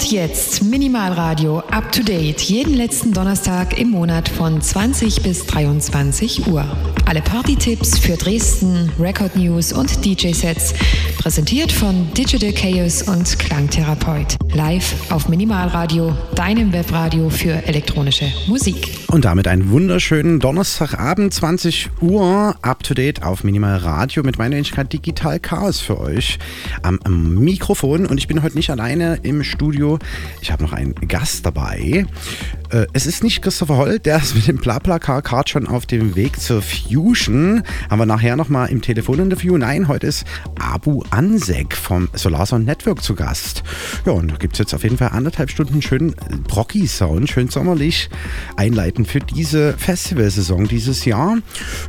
Und jetzt Minimalradio up to date. Jeden letzten Donnerstag im Monat von 20 bis 23 Uhr. Alle Party-Tipps für Dresden, Record News und DJ-Sets. Präsentiert von Digital Chaos und Klangtherapeut. Live auf Minimalradio, deinem Webradio für elektronische Musik. Und damit einen wunderschönen Donnerstagabend, 20 Uhr, up to date auf Minimalradio mit meiner Wenigkeit Digital Chaos für euch am, Mikrofon. Und ich bin heute nicht alleine im Studio. Ich habe noch einen Gast dabei. Äh, es ist nicht Christopher Holl, der ist mit dem BlaBlaCar-Card schon auf dem Weg zur Fusion. Haben wir nachher nochmal im Telefoninterview. Nein, heute ist Abu Ansek vom Solarson Network zu Gast. Ja, und da gibt es jetzt auf jeden Fall anderthalb Stunden schön Brocky-Sound, schön sommerlich einleitend für diese Festivalsaison dieses Jahr.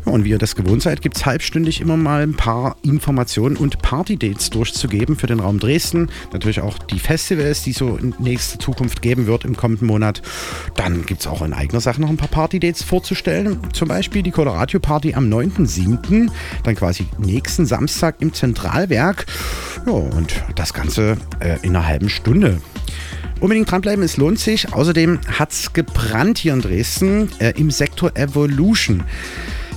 Ja, und wie ihr das gewohnt seid, gibt es halbstündig immer mal ein paar Informationen und Party-Dates durchzugeben für den Raum Dresden. Natürlich auch die Festivals, die so in nächster Zukunft geben wird im kommenden Monat. Dann gibt es auch in eigener Sache noch ein paar Party-Dates vorzustellen. Zum Beispiel die Coloradio Party am 9.7., dann quasi nächsten Samstag im Zentralwerk. Ja, und das Ganze äh, in einer halben Stunde. Unbedingt dranbleiben, es lohnt sich. Außerdem hat es gebrannt hier in Dresden äh, im Sektor Evolution.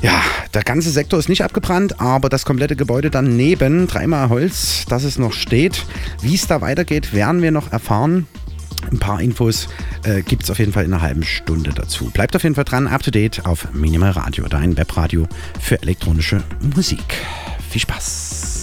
Ja, der ganze Sektor ist nicht abgebrannt, aber das komplette Gebäude daneben, dreimal Holz, dass es noch steht. Wie es da weitergeht, werden wir noch erfahren. Ein paar Infos äh, gibt es auf jeden Fall in einer halben Stunde dazu. Bleibt auf jeden Fall dran, up to date auf Minimal Radio, dein Webradio für elektronische Musik. Viel Spaß!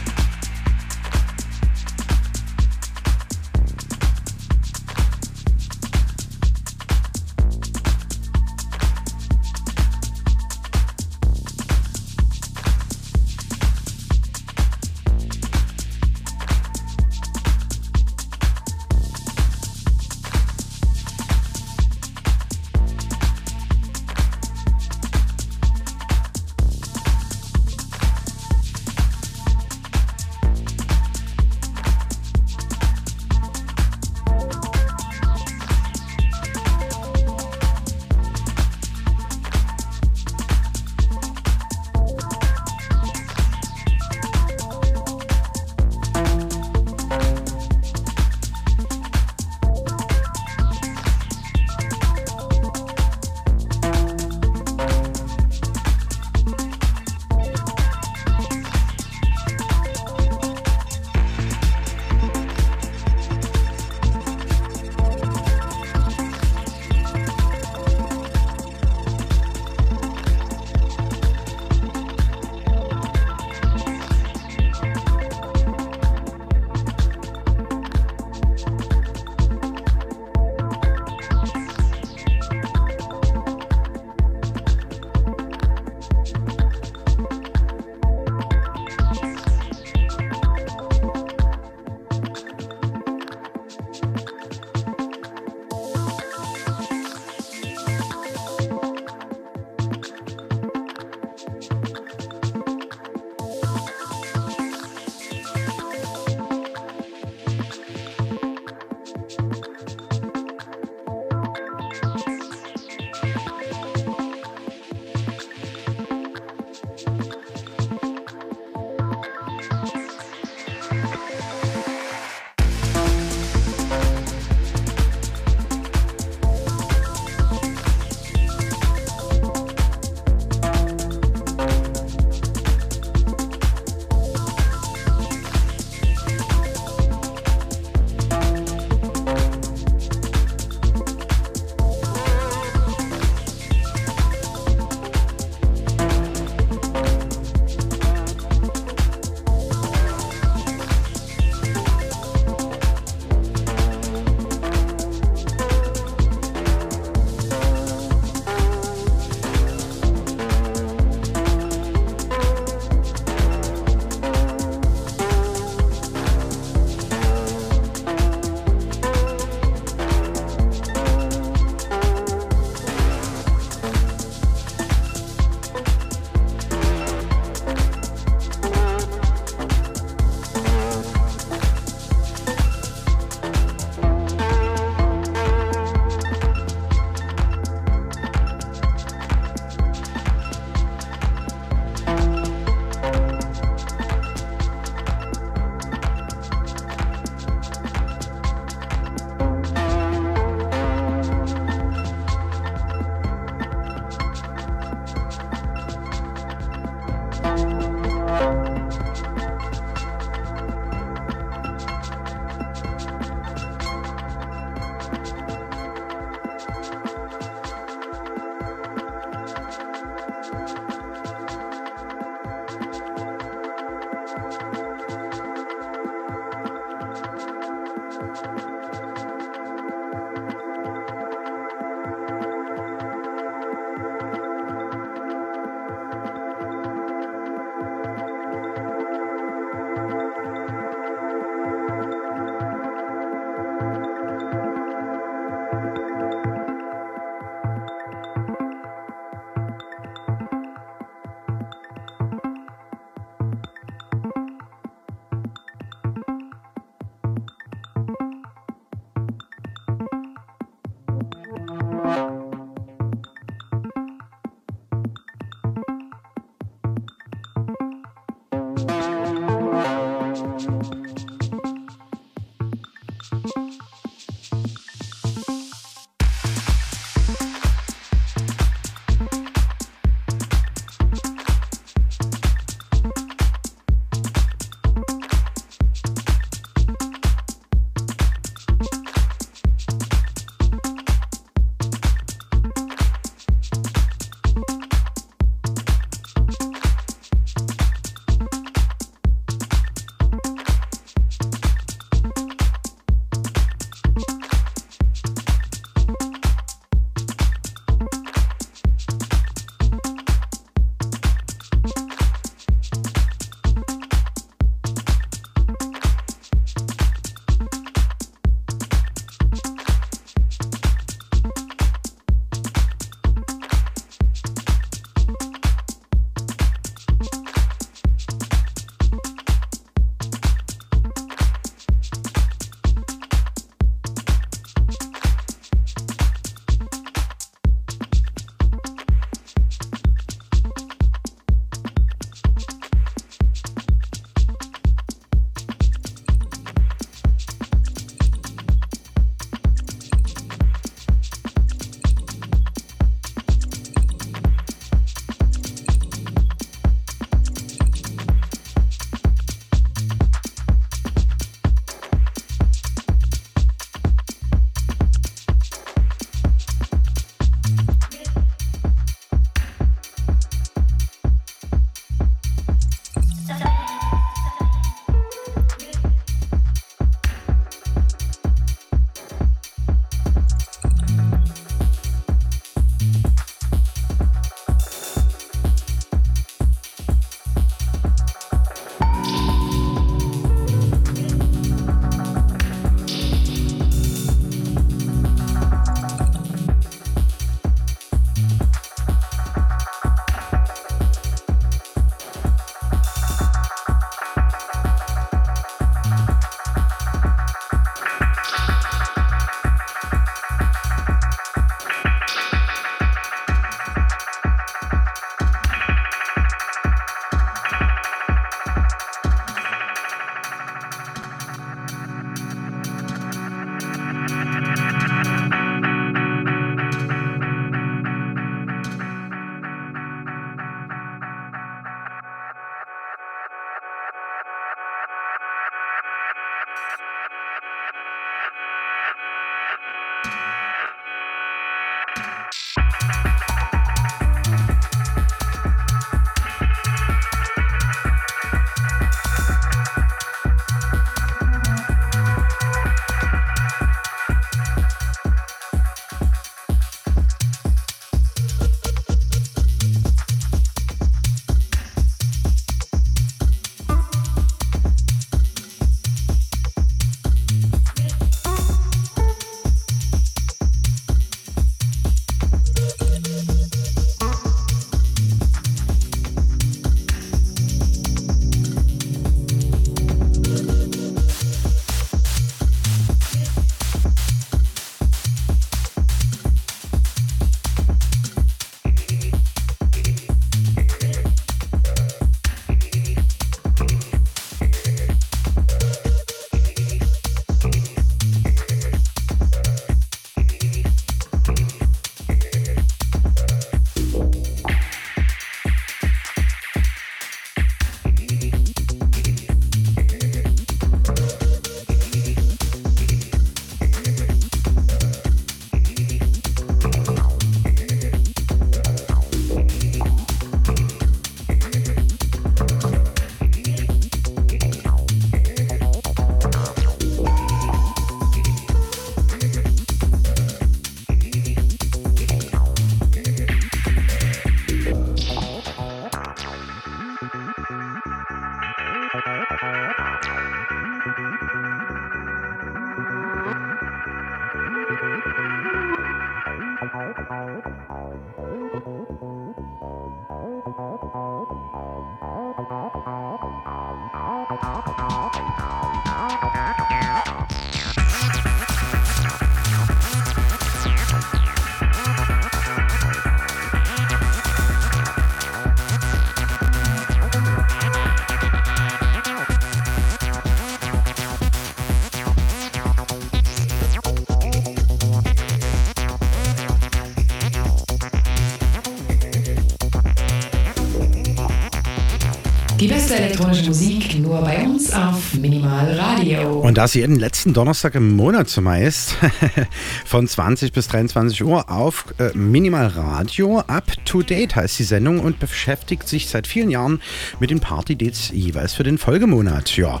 Beste elektronische Musik nur bei uns auf Minimal Radio. Und das jeden letzten Donnerstag im Monat zumeist von 20 bis 23 Uhr auf äh, Minimal Radio. To Date heißt die Sendung und beschäftigt sich seit vielen Jahren mit den Party-Dates jeweils für den Folgemonat. Ja.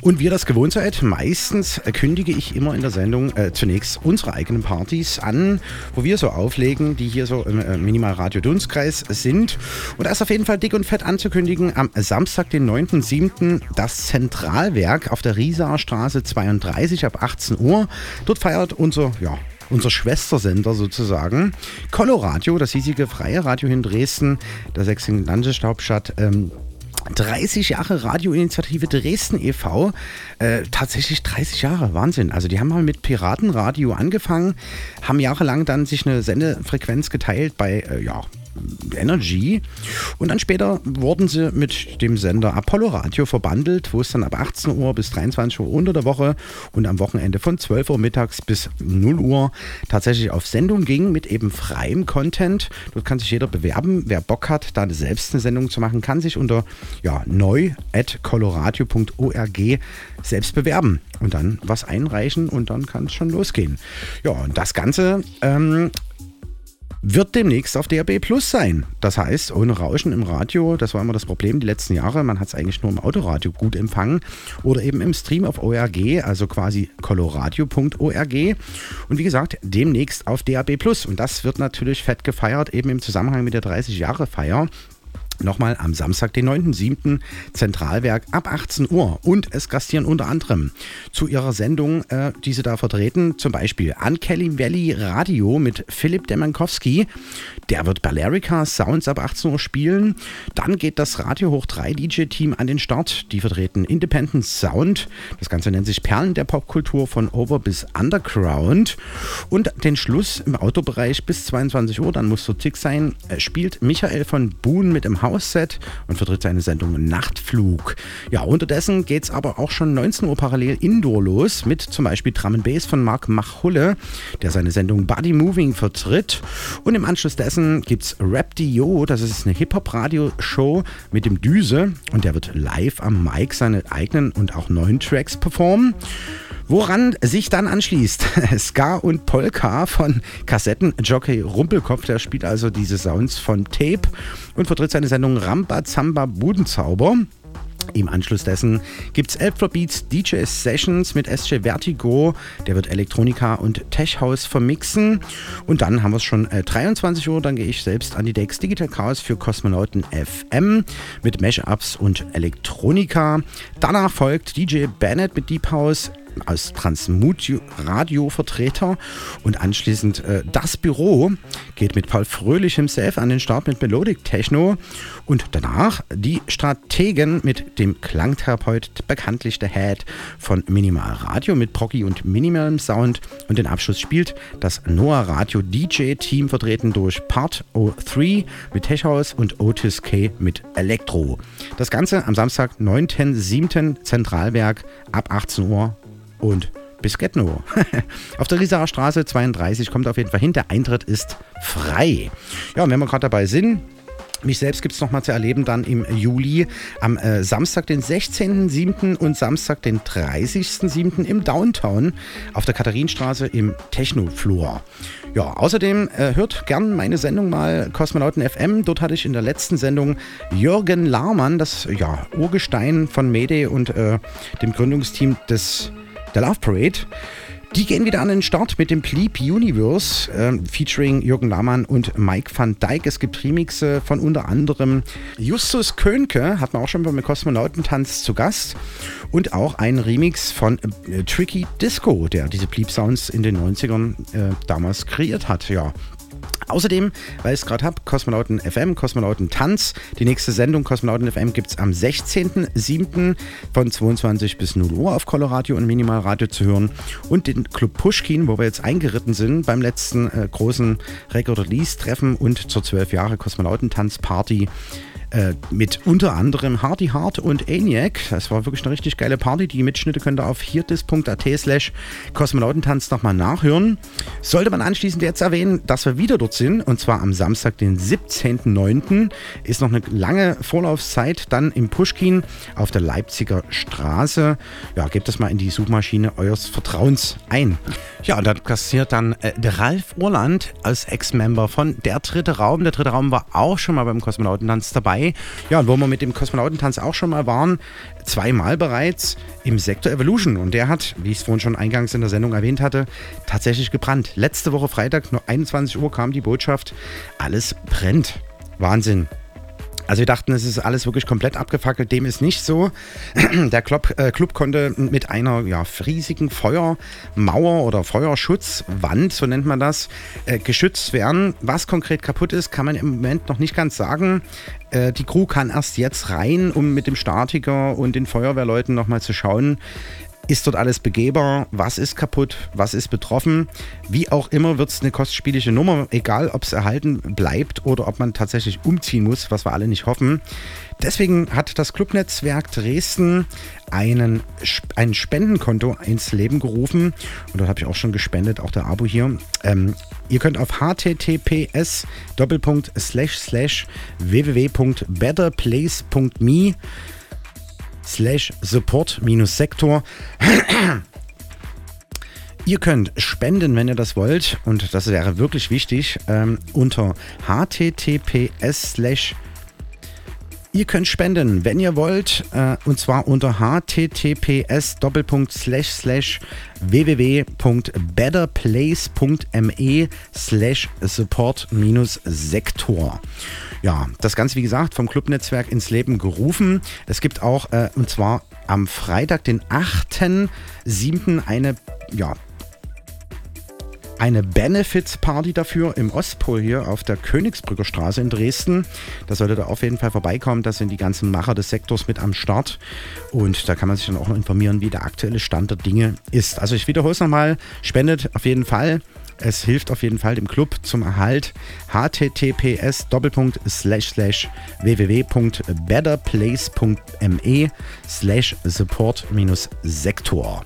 Und wie ihr das gewohnt seid, meistens kündige ich immer in der Sendung äh, zunächst unsere eigenen Partys an, wo wir so auflegen, die hier so im äh, Minimal Radio Dunstkreis sind. Und da ist auf jeden Fall dick und fett anzukündigen am Samstag, den 9.7., das Zentralwerk auf der Riesaer Straße 32 ab 18 Uhr. Dort feiert unser, ja, unser Schwestersender sozusagen. Coloradio, das hiesige freie Radio in Dresden, der sächsischen Landeshauptstadt. Ähm, 30 Jahre Radioinitiative Dresden e.V. Äh, tatsächlich 30 Jahre, Wahnsinn. Also die haben mal mit Piratenradio angefangen, haben jahrelang dann sich eine Sendefrequenz geteilt bei, äh, ja, Energy. Und dann später wurden sie mit dem Sender Apollo Radio verbandelt, wo es dann ab 18 Uhr bis 23 Uhr unter der Woche und am Wochenende von 12 Uhr mittags bis 0 Uhr tatsächlich auf Sendung ging mit eben freiem Content. Dort kann sich jeder bewerben. Wer Bock hat, da selbst eine Sendung zu machen, kann sich unter ja, neu.coloradio.org selbst bewerben und dann was einreichen und dann kann es schon losgehen. Ja, und das Ganze ähm, wird demnächst auf DAB Plus sein. Das heißt, ohne Rauschen im Radio, das war immer das Problem die letzten Jahre. Man hat es eigentlich nur im Autoradio gut empfangen oder eben im Stream auf ORG, also quasi coloradio.org. Und wie gesagt, demnächst auf DAB Plus. Und das wird natürlich fett gefeiert, eben im Zusammenhang mit der 30-Jahre-Feier. Nochmal am Samstag, den 9.7. Zentralwerk ab 18 Uhr. Und es gastieren unter anderem zu ihrer Sendung, äh, die sie da vertreten, zum Beispiel an Kelly Valley Radio mit Philipp Demankowski. Der wird Balearica Sounds ab 18 Uhr spielen. Dann geht das Radio Hoch 3 DJ-Team an den Start. Die vertreten Independent Sound. Das Ganze nennt sich Perlen der Popkultur von Over bis Underground. Und den Schluss im Autobereich bis 22 Uhr, dann muss so tick sein, äh, spielt Michael von Buhn mit dem Hausset und vertritt seine Sendung Nachtflug. Ja, unterdessen geht es aber auch schon 19 Uhr parallel indoor los mit zum Beispiel Drum Bass von Marc Machulle, der seine Sendung Body Moving vertritt. Und im Anschluss dessen gibt es Rap Dio, das ist eine Hip-Hop-Radio-Show mit dem Düse und der wird live am Mic seine eigenen und auch neuen Tracks performen. Woran sich dann anschließt Ska und Polka von Kassettenjockey Rumpelkopf, der spielt also diese Sounds von Tape und vertritt seine Sendung Ramba Zamba Budenzauber. Im Anschluss dessen gibt es Beats DJ Sessions mit SJ Vertigo. Der wird Elektronika und Tech House vermixen. Und dann haben wir es schon äh, 23 Uhr. Dann gehe ich selbst an die Decks Digital Chaos für Kosmonauten FM mit Mashups und Elektronika. Danach folgt DJ Bennett mit Deep House, als Transmut-Radio-Vertreter und anschließend äh, das Büro geht mit Paul Fröhlich himself an den Start mit Melodic Techno und danach die Strategen mit dem Klangtherapeut, bekanntlich der Head von Minimal Radio mit Proggy und Minimal Sound und den Abschluss spielt das Noah Radio DJ Team vertreten durch Part 03 mit Tech House und Otis K mit Elektro. Das Ganze am Samstag, 9.7. Zentralwerk ab 18 Uhr und bis Getno. auf der Riesaer Straße 32 kommt auf jeden Fall hin. Der Eintritt ist frei. Ja, und wenn wir gerade dabei sind, mich selbst gibt es nochmal zu erleben dann im Juli am äh, Samstag, den 16.07. und Samstag, den 30.07. im Downtown auf der Katharinenstraße im Technoflor. Ja, außerdem äh, hört gern meine Sendung mal Kosmonauten FM. Dort hatte ich in der letzten Sendung Jürgen Lahmann, das ja, Urgestein von Mede und äh, dem Gründungsteam des der Love Parade. Die gehen wieder an den Start mit dem Pleep Universe, äh, featuring Jürgen Lahmann und Mike van Dijk. Es gibt Remixe von unter anderem Justus Könke, hat man auch schon beim Kosmonautentanz zu Gast. Und auch ein Remix von äh, Tricky Disco, der diese Pleep Sounds in den 90ern äh, damals kreiert hat. Ja, Außerdem, weil ich es gerade habe, Kosmonauten FM, Kosmonauten Tanz. Die nächste Sendung Kosmonauten FM gibt es am 16.07. von 22 bis 0 Uhr auf Coloradio und Minimalradio zu hören. Und den Club Pushkin, wo wir jetzt eingeritten sind beim letzten äh, großen Record-Release-Treffen und zur 12 Jahre Kosmonautentanz-Party äh, mit unter anderem Hardy Hart und ENIAC. Das war wirklich eine richtig geile Party. Die Mitschnitte könnt ihr auf hierdis.at slash Kosmonautentanz nochmal nachhören. Sollte man anschließend jetzt erwähnen, dass wir wieder dort sind und zwar am Samstag, den 17.09. Ist noch eine lange Vorlaufzeit dann im Pushkin auf der Leipziger Straße. Ja, gebt das mal in die Suchmaschine eures Vertrauens ein. Ja, und dann kassiert dann äh, der Ralf Urland als Ex-Member von Der Dritte Raum. Der Dritte Raum war auch schon mal beim Kosmonautentanz dabei dabei. Ja, und wo wir mit dem Kosmonautentanz auch schon mal waren, zweimal bereits im Sektor Evolution. Und der hat, wie ich es vorhin schon eingangs in der Sendung erwähnt hatte, tatsächlich gebrannt. Letzte Woche Freitag, nur 21 Uhr, kam die Botschaft, alles brennt. Wahnsinn. Also wir dachten, es ist alles wirklich komplett abgefackelt. Dem ist nicht so. Der Club, äh, Club konnte mit einer ja, riesigen Feuermauer oder Feuerschutzwand, so nennt man das, äh, geschützt werden. Was konkret kaputt ist, kann man im Moment noch nicht ganz sagen. Äh, die Crew kann erst jetzt rein, um mit dem Statiker und den Feuerwehrleuten nochmal zu schauen, ist dort alles begehbar? Was ist kaputt? Was ist betroffen? Wie auch immer wird es eine kostspielige Nummer, egal ob es erhalten bleibt oder ob man tatsächlich umziehen muss, was wir alle nicht hoffen. Deswegen hat das Clubnetzwerk Dresden einen, ein Spendenkonto ins Leben gerufen. Und dort habe ich auch schon gespendet, auch der Abo hier. Ähm, ihr könnt auf https www.betterplace.me slash support-sektor. Ihr könnt spenden, wenn ihr das wollt, und das wäre wirklich wichtig, ähm, unter https slash Ihr könnt spenden, wenn ihr wollt, äh, und zwar unter https www.betterplace.me slash support-sektor. Ja, das Ganze, wie gesagt, vom Clubnetzwerk ins Leben gerufen. Es gibt auch, äh, und zwar am Freitag, den 8.7. eine ja, eine Benefits-Party dafür im Ostpol hier auf der Königsbrücker Straße in Dresden. Da solltet ihr auf jeden Fall vorbeikommen. Da sind die ganzen Macher des Sektors mit am Start. Und da kann man sich dann auch noch informieren, wie der aktuelle Stand der Dinge ist. Also ich wiederhole es nochmal. Spendet auf jeden Fall. Es hilft auf jeden Fall dem Club zum Erhalt. https www.betterplace.me slash support-sektor.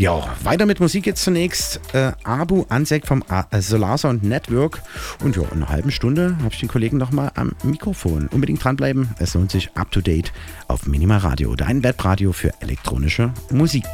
Ja, weiter mit Musik jetzt zunächst. Äh, Abu Ansek vom äh, Solar Sound Network. Und ja, in einer halben Stunde habe ich den Kollegen nochmal am Mikrofon. Unbedingt dranbleiben. Es lohnt sich up to date auf Minimal Radio, dein Webradio für elektronische Musik.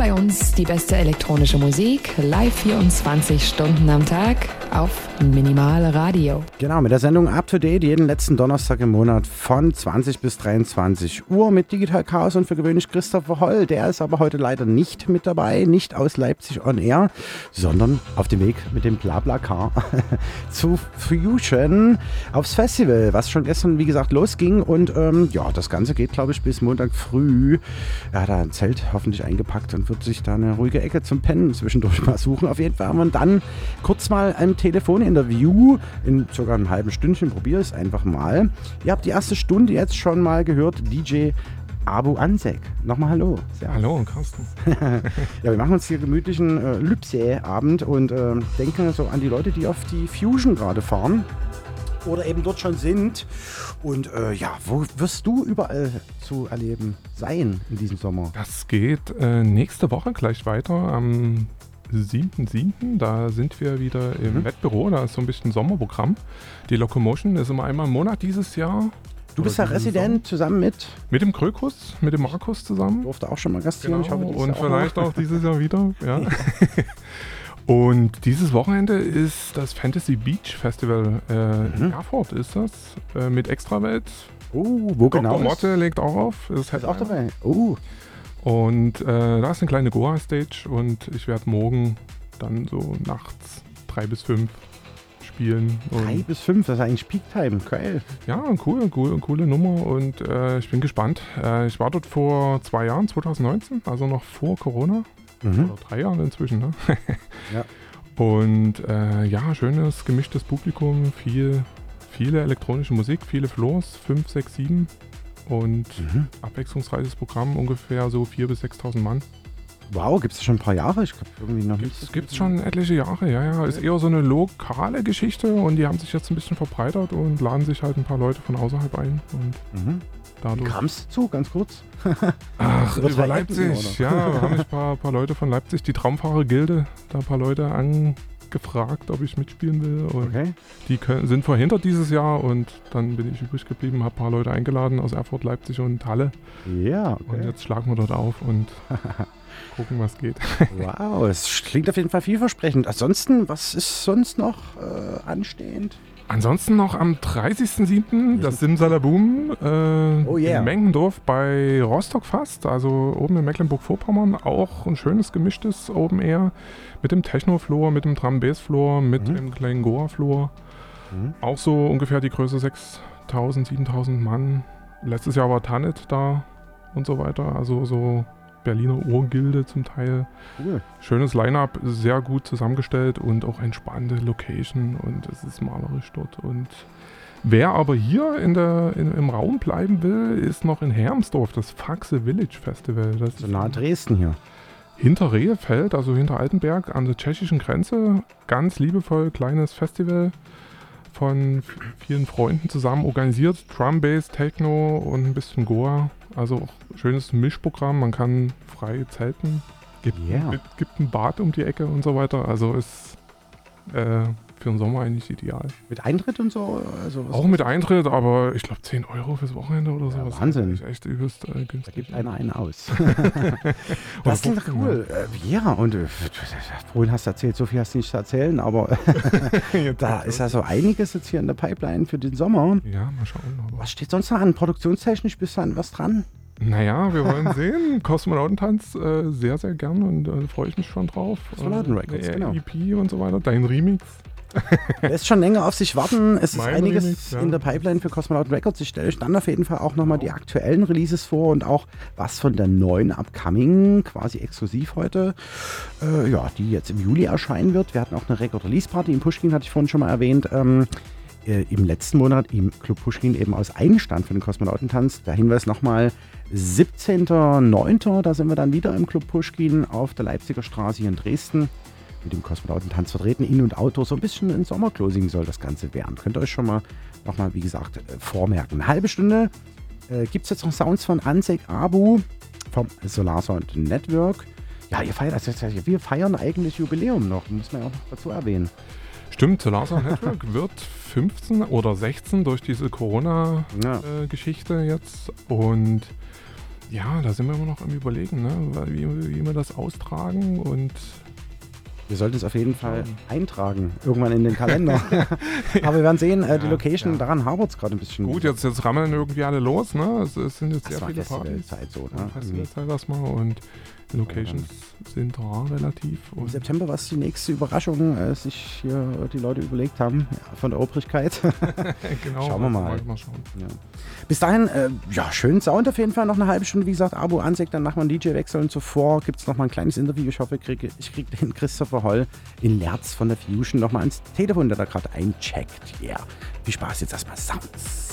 Bei uns die beste elektronische Musik, live 24 Stunden am Tag auf Minimal Radio. Genau, mit der Sendung Up to Date jeden letzten Donnerstag im Monat von 20 bis 23 Uhr mit Digital Chaos und für gewöhnlich Christopher Holl. Der ist aber heute leider nicht mit dabei, nicht aus Leipzig on Air, sondern auf dem Weg mit dem Blabla-Car zu Fusion aufs Festival, was schon gestern, wie gesagt, losging. Und ähm, ja, das Ganze geht, glaube ich, bis Montag früh. Er hat da ein Zelt hoffentlich eingepackt und wird sich da eine ruhige Ecke zum Pennen zwischendurch mal suchen. Auf jeden Fall haben wir dann kurz mal ein Telefoninterview in circa einem halben Stündchen. Probiere es einfach mal. Ihr habt die erste Stunde jetzt schon mal gehört. DJ Abu Ansek. Nochmal Hallo. Servus. Hallo, Carsten. ja, wir machen uns hier gemütlichen äh, Lübsee-Abend und äh, denken so an die Leute, die auf die Fusion gerade fahren oder eben dort schon sind. Und äh, ja, wo wirst du überall zu erleben sein in diesem Sommer? Das geht äh, nächste Woche gleich weiter am 7.7. Da sind wir wieder im mhm. Wettbüro. Da ist so ein bisschen Sommerprogramm. Die Locomotion ist immer einmal im Monat dieses Jahr. Du bist ja Resident zusammen mit? Mit dem Krökus, mit dem Markus zusammen. Durfte auch schon mal gastieren. Genau, und vielleicht auch, auch dieses Jahr wieder. Ja. Und dieses Wochenende ist das Fantasy Beach Festival äh, mhm. in Erfurt, ist das, äh, mit Extrawelt. Oh, wo Dr. genau? Motte legt auch auf. Ist, ist auch dabei. Oh. Und äh, da ist eine kleine Goa-Stage und ich werde morgen dann so nachts drei bis fünf spielen. Drei bis fünf, das ist eigentlich Peak Time, geil. Ja, cool, cool, coole Nummer und äh, ich bin gespannt. Äh, ich war dort vor zwei Jahren, 2019, also noch vor Corona. Mhm. Oder drei Jahren inzwischen, ne? ja. Und äh, ja, schönes, gemischtes Publikum, viel, viele elektronische Musik, viele Floors, 5, 6, 7 und mhm. abwechslungsreiches Programm, ungefähr so 4.000 bis 6.000 Mann. Wow, gibt es schon ein paar Jahre? Ich glaube irgendwie noch nicht. Es gibt schon etliche Jahre, ja, ja. Ist eher so eine lokale Geschichte und die haben sich jetzt ein bisschen verbreitert und laden sich halt ein paar Leute von außerhalb ein. Und mhm. dadurch. Wie kam es dazu, ganz kurz? Ach, über Leipzig, ja. Da haben mich ein paar, paar Leute von Leipzig, die Traumfahrer-Gilde, da ein paar Leute angefragt, ob ich mitspielen will. Und okay. Die können, sind verhindert dieses Jahr und dann bin ich übrig geblieben, habe ein paar Leute eingeladen aus Erfurt, Leipzig und Halle. Ja, okay. Und jetzt schlagen wir dort auf und gucken, was geht. wow, es klingt auf jeden Fall vielversprechend. Ansonsten, was ist sonst noch äh, anstehend? Ansonsten noch am 30.07. das Simsalabum äh, oh yeah. in Mengendorf bei Rostock fast, also oben in Mecklenburg-Vorpommern. Auch ein schönes gemischtes Open Air mit dem Techno-Floor, mit dem Drum-Bass-Floor, mit mhm. dem kleinen Goa-Floor. Mhm. Auch so ungefähr die Größe 6.000, 7.000 Mann. Letztes Jahr war Tanit da und so weiter. Also so Berliner Urgilde zum Teil. Cool. Schönes Line-up, sehr gut zusammengestellt und auch entspannte Location und es ist malerisch dort. Und wer aber hier in der, in, im Raum bleiben will, ist noch in Hermsdorf, das Faxe Village Festival. Das so nah Dresden hier. Hinter Rehefeld, also hinter Altenberg an der tschechischen Grenze. Ganz liebevoll, kleines Festival von vielen Freunden zusammen organisiert. Drum, Bass, Techno und ein bisschen Goa. Also schönes Mischprogramm. Man kann frei zelten. Gibt, yeah. gibt ein Bad um die Ecke und so weiter. Also ist äh, für den Sommer eigentlich ideal. Mit Eintritt und so? Also auch mit Eintritt, aber ich glaube 10 Euro fürs Wochenende oder sowas. Ja, Wahnsinn. Ist echt übelst äh, günstig. Da gibt einer einen aus. das ist cool. Äh, ja, und äh, vorhin hast du erzählt, so viel hast du nicht zu erzählen, aber da ist also einiges jetzt hier in der Pipeline für den Sommer. Ja, mal schauen. Was steht sonst noch an? Produktionstechnisch bist du an was dran? Naja, wir wollen sehen. Kosmonautentanz äh, sehr, sehr gern und da äh, freue ich mich schon drauf. Kosmonauten Records, äh, genau. EP und so weiter. Dein Remix. Lässt schon länger auf sich warten. Es ist einiges Remix, ja. in der Pipeline für Cosmonaut Records. Ich stelle euch dann auf jeden Fall auch nochmal die aktuellen Releases vor und auch was von der neuen Upcoming, quasi exklusiv heute, äh, ja, die jetzt im Juli erscheinen wird. Wir hatten auch eine Record-Release-Party in Pushkin, hatte ich vorhin schon mal erwähnt. Ähm, äh, Im letzten Monat im Club Pushkin eben aus Einstand für den Kosmonautentanz. Der Hinweis nochmal, 17.09. Da sind wir dann wieder im Club Pushkin auf der Leipziger Straße hier in Dresden mit dem Kosmonautentanz vertreten. In- und Auto, so ein bisschen ein Sommerclosing soll das Ganze werden. Könnt ihr euch schon mal nochmal, wie gesagt, äh, vormerken. Eine halbe Stunde äh, gibt es jetzt noch Sounds von Ansek Abu vom Solar Sound Network. Ja, ihr feiert, also wir feiern eigentlich Jubiläum noch, muss man ja auch noch dazu erwähnen. Stimmt, Solar Sound Network wird 15 oder 16 durch diese Corona-Geschichte ja. äh, jetzt. Und Ja, da sind wir immer noch am Überlegen, ne? wie, wie wir das austragen und wir sollten es auf jeden Fall eintragen, irgendwann in den Kalender. Aber wir werden sehen, äh, die Location, ja. daran hapert es gerade ein bisschen. Gut, jetzt, jetzt rammeln irgendwie alle los, ne? Es, es sind jetzt das sehr viele Partys. Zeit so, ne? Festivalzeit mhm. erstmal und Locations sind rar relativ. Im September war es die nächste Überraschung, äh, sich hier die Leute überlegt haben ja, von der Obrigkeit. genau. Schauen wir mal. mal schauen. Ja. Bis dahin, äh, ja, schönen Sound auf jeden Fall. Noch eine halbe Stunde, wie gesagt, Abo ansagt, dann machen wir einen DJ-Wechsel und zuvor gibt es noch mal ein kleines Interview. Ich hoffe, ich kriege ich krieg den Christopher Holl in Lerz von der Fusion noch mal ans Telefon, der da gerade eincheckt. Ja, yeah. viel Spaß jetzt erstmal Sounds.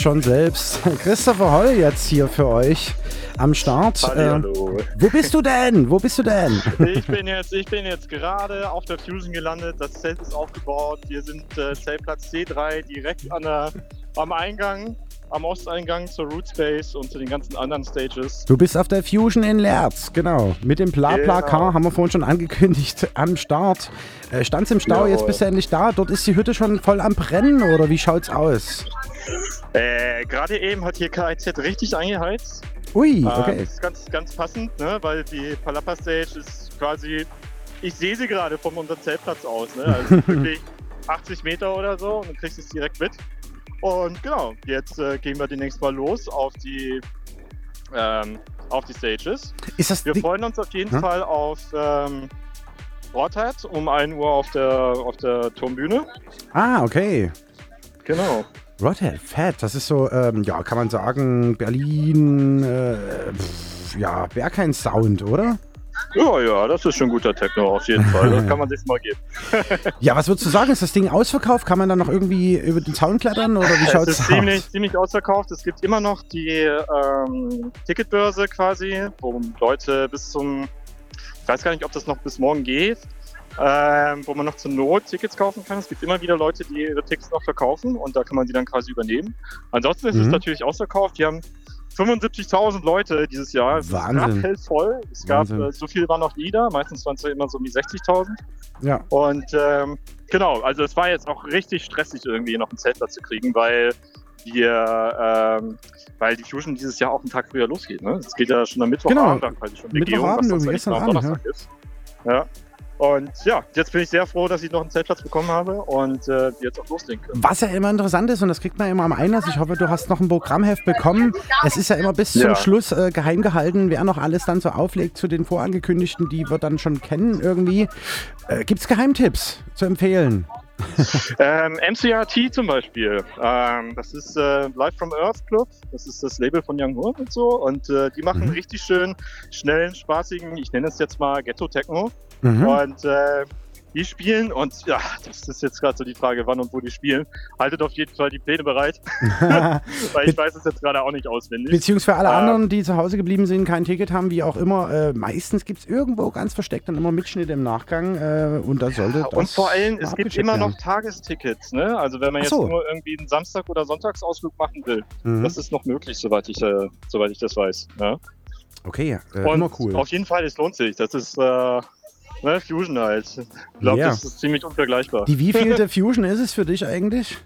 Schon selbst. Christopher Holl jetzt hier für euch am Start. Äh, wo bist du denn? Wo bist du denn? Ich bin jetzt, ich bin jetzt gerade auf der Fusion gelandet. Das Zelt ist aufgebaut. Wir sind äh, Zeltplatz C3 direkt an der, am Eingang am Osteingang zur Root Space und zu den ganzen anderen Stages. Du bist auf der Fusion in Lerz, genau. Mit dem Blabla Car genau. haben wir vorhin schon angekündigt am Start. Äh, stand's im Stau, Jawohl. jetzt bist du endlich da. Dort ist die Hütte schon voll am Brennen oder wie schaut's aus? Äh, Gerade eben hat hier KIZ richtig eingeheizt. Ui, ähm, okay. das ist ganz, ganz passend, ne? weil die Palapa Stage ist quasi, ich sehe sie gerade von unserem Zeltplatz aus. Ne? Also wirklich 80 Meter oder so und du kriegst es direkt mit. Und genau, jetzt äh, gehen wir demnächst mal los auf die, ähm, auf die Stages. Ist das wir die... freuen uns auf jeden hm? Fall auf ähm, Broadhead um 1 Uhr auf der, auf der Turmbühne. Ah, okay. Genau. Rodhead, fett. Das ist so, ähm, ja, kann man sagen, Berlin, äh, pff, ja, wäre kein Sound, oder? Ja, ja, das ist schon guter Techno auf jeden Fall. Das kann man sich mal geben. ja, was würdest du sagen? Ist das Ding ausverkauft? Kann man dann noch irgendwie über den Zaun klettern oder wie schaut es aus? Ziemlich, ziemlich ausverkauft. Es gibt immer noch die ähm, Ticketbörse quasi, wo Leute bis zum, ich weiß gar nicht, ob das noch bis morgen geht, ähm, wo man noch zur Not Tickets kaufen kann. Es gibt immer wieder Leute, die ihre Tickets noch verkaufen und da kann man die dann quasi übernehmen. Ansonsten ist mhm. es natürlich ausverkauft. Die haben 75.000 Leute dieses Jahr. Es Wahnsinn. gab voll. Es gab, äh, so viel waren noch nie da. Meistens waren es immer so um die 60.000. Ja. Und ähm, genau, also es war jetzt auch richtig stressig irgendwie noch einen Zeltplatz zu kriegen, weil wir, ähm, weil die Fusion dieses Jahr auch einen Tag früher losgeht. Ne? Es geht ja schon am Mittwochabend genau. quasi schon Mittwochabend, irgendwie gestern Abend, ja. ist. Ja. Und ja, jetzt bin ich sehr froh, dass ich noch einen Zeltplatz bekommen habe und äh, jetzt auch loslegen können. Was ja immer interessant ist, und das kriegt man immer am Einlass, ich hoffe, du hast noch ein Programmheft bekommen. Es ist ja immer bis ja. zum Schluss äh, geheim gehalten, wer noch alles dann so auflegt zu den vorangekündigten, die wir dann schon kennen irgendwie. Äh, Gibt es Geheimtipps zu empfehlen? ähm, MCRT zum Beispiel. Ähm, das ist äh, Live from Earth Club. Das ist das Label von Young Horn und so. Und äh, die machen mhm. richtig schön schnellen, spaßigen, ich nenne es jetzt mal Ghetto Techno. Mhm. Und äh, die spielen und ja, das ist jetzt gerade so die Frage, wann und wo die spielen. Haltet auf jeden Fall die Pläne bereit, weil ich weiß es jetzt gerade auch nicht auswendig. Beziehungsweise für alle ähm, anderen, die zu Hause geblieben sind, kein Ticket haben, wie auch immer, äh, meistens gibt es irgendwo ganz versteckt dann immer Mitschnitte im Nachgang äh, und da sollte ja, Und vor allem, es gibt immer noch Tagestickets, ne? Also wenn man jetzt so. nur irgendwie einen Samstag- oder Sonntagsausflug machen will, mhm. das ist noch möglich, soweit ich, äh, soweit ich das weiß. Ja? Okay, äh, Und immer cool. Auf jeden Fall, es lohnt sich. Das ist äh, ne, Fusion halt. Ich glaube, yeah. das ist ziemlich unvergleichbar. Die wievielte Fusion ist es für dich eigentlich?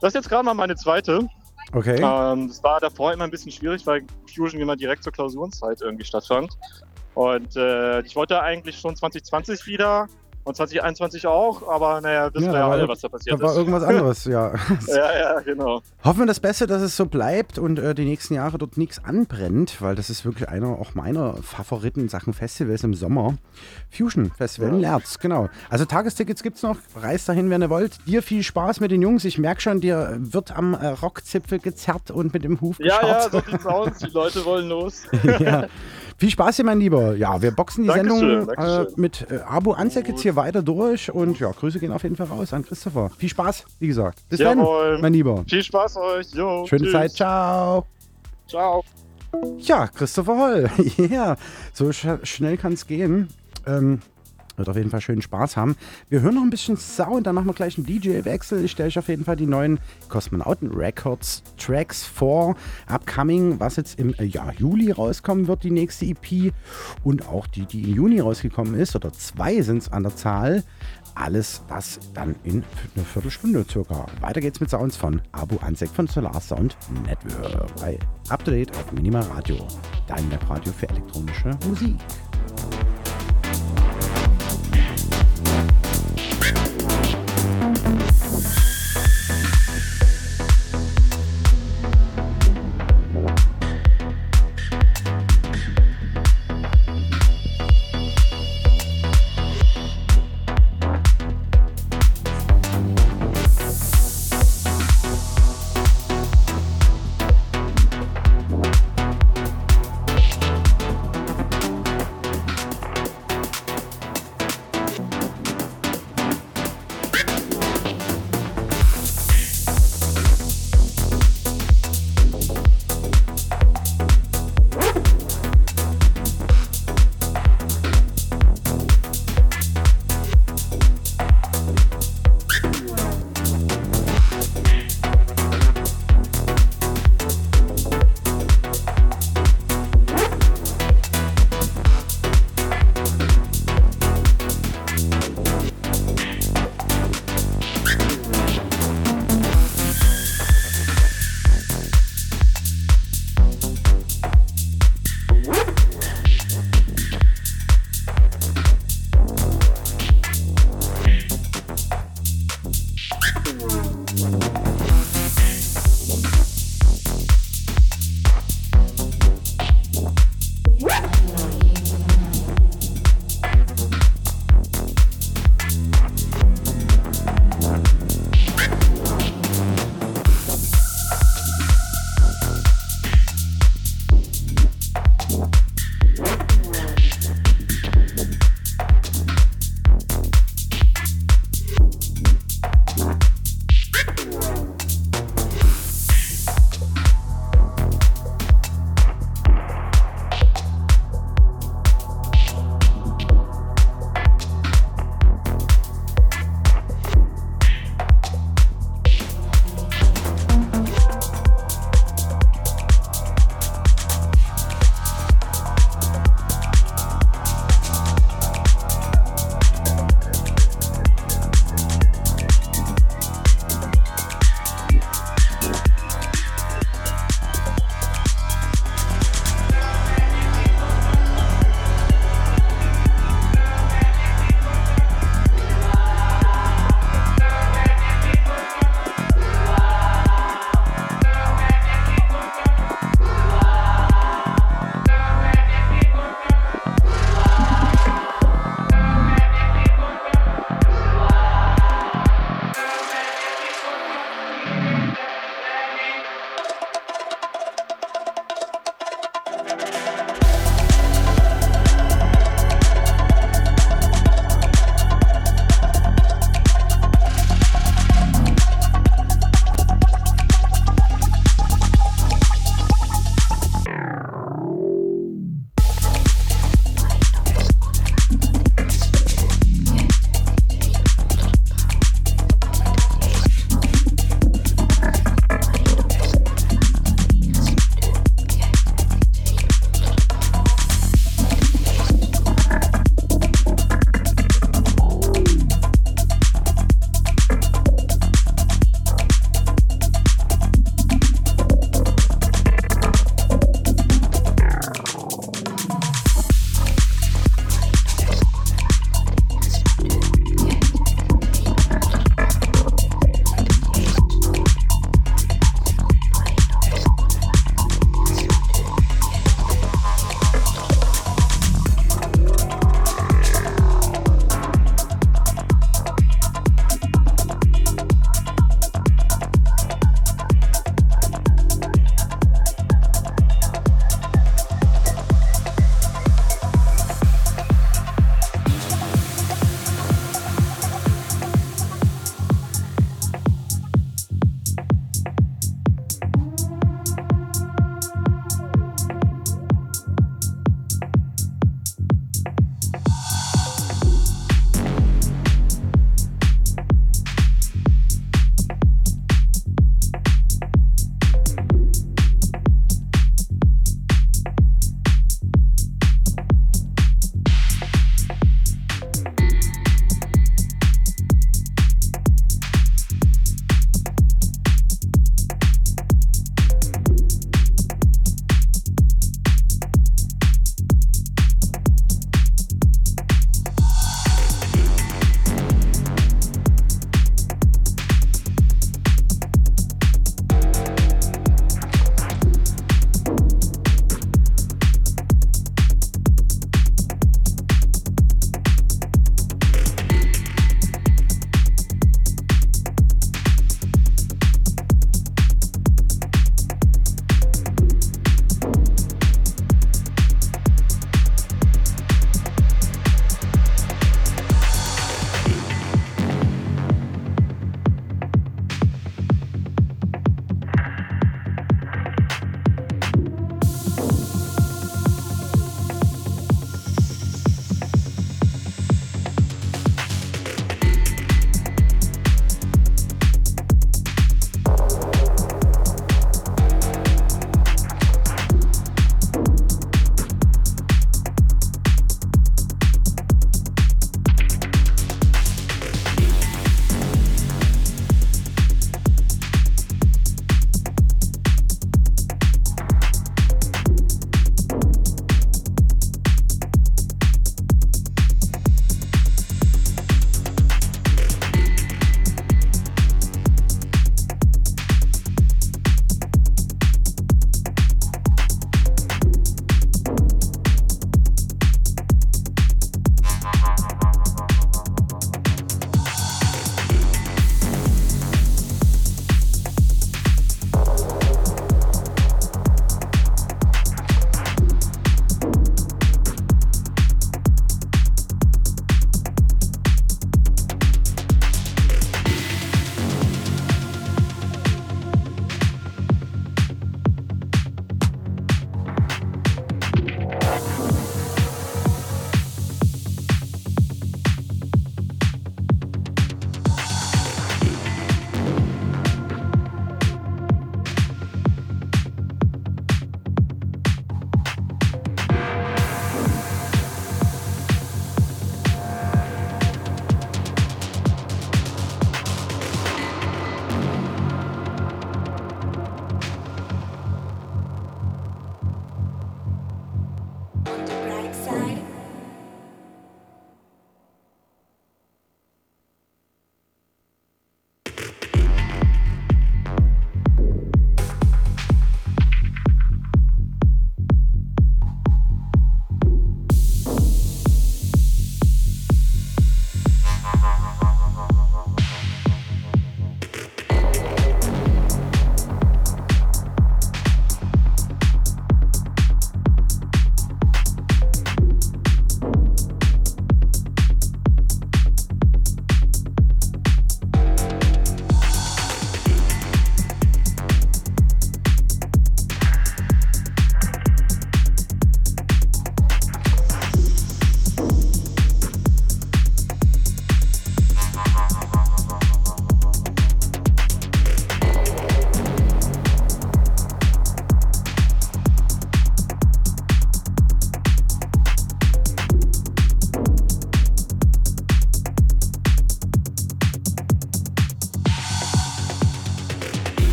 Das ist jetzt gerade mal meine zweite. Okay. Ähm, das war davor immer ein bisschen schwierig, weil Fusion immer direkt zur Klausurenzeit irgendwie stattfand. Und äh, ich wollte eigentlich schon 2020 wieder und 2021 auch, aber naja, wissen ja, wir ja alle, was da passiert ist. Da war irgendwas anderes, ja. ja, ja, genau. Hoffen wir das Beste, dass es so bleibt und äh, die nächsten Jahre dort nichts anbrennt, weil das ist wirklich einer auch meiner Favoriten in Sachen Festivals im Sommer. Fusion Festival ja. in Lerz, genau. Also Tagestickets gibt es noch, reist dahin, wenn ihr wollt. Dir viel Spaß mit den Jungs. Ich merke schon, dir wird am äh, Rockzipfel gezerrt und mit dem Huf Ja, ja, so sieht's aus. Die Leute wollen los. ja. Viel Spaß hier, mein Lieber. Ja, wir boxen die Dankeschön, Sendung äh, mit äh, Abu Anzek jetzt hier weiter durch und ja, Grüße gehen auf jeden Fall raus an Christopher. Viel Spaß, wie gesagt. Bis Jawohl. dann, mein Lieber. Viel Spaß euch. Jo, Schöne tschüss. Zeit. Ciao. Ciao. Ja, Christopher Holl. Ja, yeah. so sch schnell kann es gehen. Ähm, wird auf jeden Fall schön Spaß haben. Wir hören noch ein bisschen Sound, dann machen wir gleich einen DJ-Wechsel. Ich stelle euch auf jeden Fall die neuen Kosmonauten Records Tracks vor. Upcoming, was jetzt im Jahr Juli rauskommen wird, die nächste EP. Und auch die, die im Juni rausgekommen ist, oder zwei sind es an der Zahl. Alles das dann in einer Viertelstunde circa. Weiter geht's mit Sounds von Abu Ansek von Solar Sound Network bei Up to Date auf Minima Radio, dein Webradio für elektronische Musik.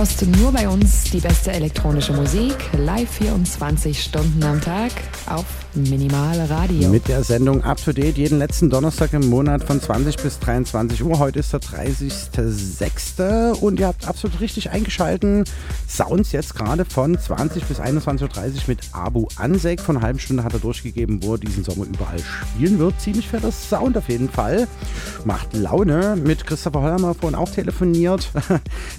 Hörst nur bei uns die beste elektronische Musik, live 24 Stunden am Tag auf Minimal Radio. Mit der Sendung Up to Date jeden letzten Donnerstag im Monat von 20 bis 23 Uhr. Heute ist der 30.06. und ihr habt absolut richtig eingeschalten. Sounds jetzt gerade von 20 bis 21.30 Uhr mit Abu Ansek. Von einer halben Stunde hat er durchgegeben, wo er diesen Sommer überall spielen wird. Ziemlich fetter Sound auf jeden Fall. Macht Laune. Mit Christopher Holler vorhin auch telefoniert.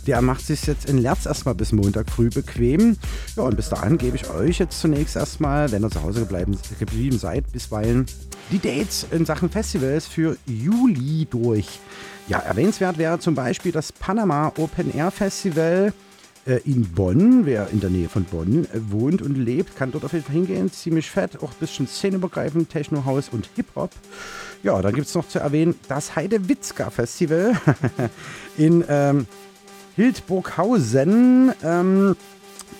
Der macht sich jetzt in Lerz erstmal bis Montag früh bequem. Ja, und bis dahin gebe ich euch jetzt zunächst erstmal, wenn ihr zu Hause bleiben geblieben seid, bisweilen die Dates in Sachen Festivals für Juli durch. Ja, erwähnenswert wäre zum Beispiel das Panama Open Air Festival äh, in Bonn. Wer in der Nähe von Bonn äh, wohnt und lebt, kann dort auf jeden Fall hingehen. Ziemlich fett, auch ein bisschen szeneübergreifend, Techno, House und Hip-Hop. Ja, dann gibt es noch zu erwähnen das Heidewitzka Festival in ähm, Hildburghausen. Ähm,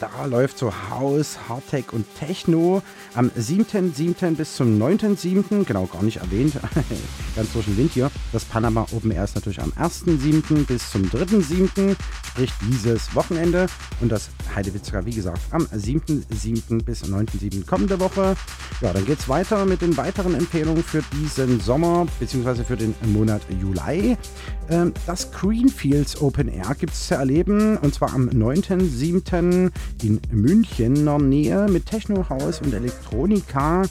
da läuft so House, Hardtech und Techno am 7.7. bis zum 9.7. Genau, gar nicht erwähnt. Ganz durch den Wind hier. Das Panama Open Air ist natürlich am 1.7. bis zum 3.7. Sprich dieses Wochenende. Und das Heidewitzka, wie gesagt, am 7.7. bis 9.7. kommende Woche. Ja, dann geht es weiter mit den weiteren Empfehlungen für diesen Sommer, beziehungsweise für den Monat Juli. Ähm, das Greenfields Open Air gibt es zu erleben. Und zwar am 9.7 in Münchener Nähe mit Techno-Haus und Elektronika.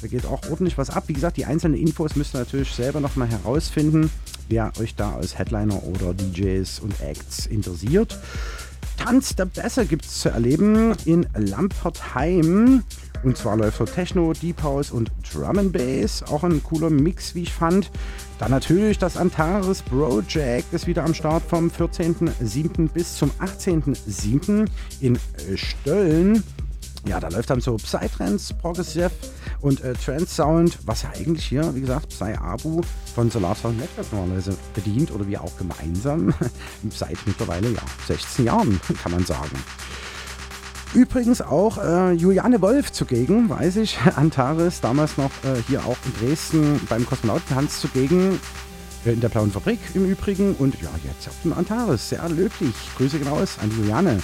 Da geht auch ordentlich was ab. Wie gesagt, die einzelnen Infos müsst ihr natürlich selber nochmal herausfinden, wer euch da als Headliner oder DJs und Acts interessiert. Tanz der Besser gibt es zu erleben in Lampertheim. Und zwar läuft dort Techno, Deep House und Drum and Bass. Auch ein cooler Mix, wie ich fand. Dann natürlich das Antares Project ist wieder am Start vom 14.07. bis zum 18.07. in Stöllen. Ja, da läuft dann so Psytrance, Progressive und äh, Trance Sound, was ja eigentlich hier, wie gesagt, Psy Abu von Solar Sound Network normalerweise bedient oder wir auch gemeinsam seit mittlerweile ja 16 Jahren, kann man sagen. Übrigens auch äh, Juliane Wolf zugegen, weiß ich. Antares, damals noch äh, hier auch in Dresden beim Kosmonautentanz zugegen. Äh, in der Blauen Fabrik im Übrigen. Und ja, jetzt auf dem Antares. Sehr löblich. Grüße hinaus an Juliane.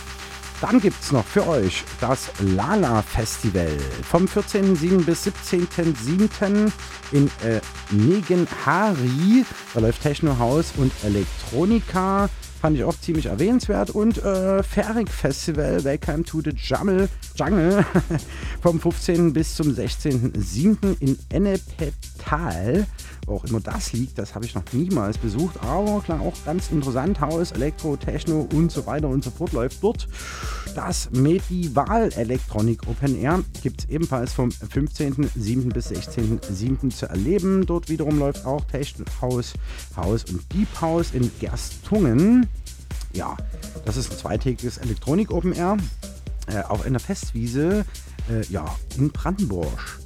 Dann gibt es noch für euch das Lala Festival vom 14.07. bis 17.07. in äh, Negenhari. Da läuft Techno House und Elektronika. Fand ich auch ziemlich erwähnenswert. Und äh, Ferik Festival, Welcome to the Jungle, Jungle vom 15. bis zum 16.07. in Ennepetal. Auch immer das liegt, das habe ich noch niemals besucht. Aber klar, auch ganz interessant. Haus, Elektro, Techno und so weiter und so fort läuft dort. Das Medieval Electronic Open Air gibt es ebenfalls vom 15.07. bis 16.07. zu erleben. Dort wiederum läuft auch Techno House, House und Deep House in Gerstungen. Ja, das ist ein zweitägiges Elektronik Open Air äh, auf einer Festwiese äh, ja, in Brandenburg.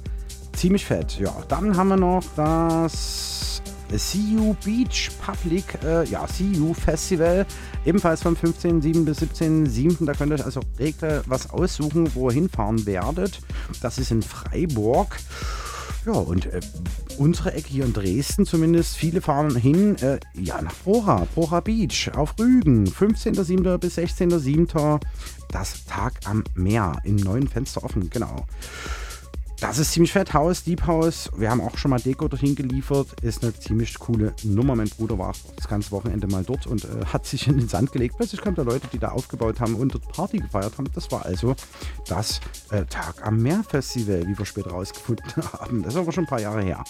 Ziemlich fett. Ja, dann haben wir noch das CU Beach Public, äh, ja, CU Festival, ebenfalls vom 15.07. bis 17.07. Da könnt ihr euch also regel was aussuchen, wo ihr hinfahren werdet. Das ist in Freiburg. Ja, und äh, unsere Ecke hier in Dresden zumindest, viele fahren hin, äh, ja, nach Prora, Prora Beach auf Rügen, 15.07. bis 16.07. Das Tag am Meer im neuen Fenster offen, genau. Das ist ziemlich fett. Haus, Deep House. Wir haben auch schon mal Deko dorthin geliefert. Ist eine ziemlich coole Nummer. Mein Bruder war das ganze Wochenende mal dort und äh, hat sich in den Sand gelegt. Plötzlich kamen da Leute, die da aufgebaut haben und dort Party gefeiert haben. Das war also das äh, Tag am Meer Festival, wie wir später rausgefunden haben. Das ist aber schon ein paar Jahre her.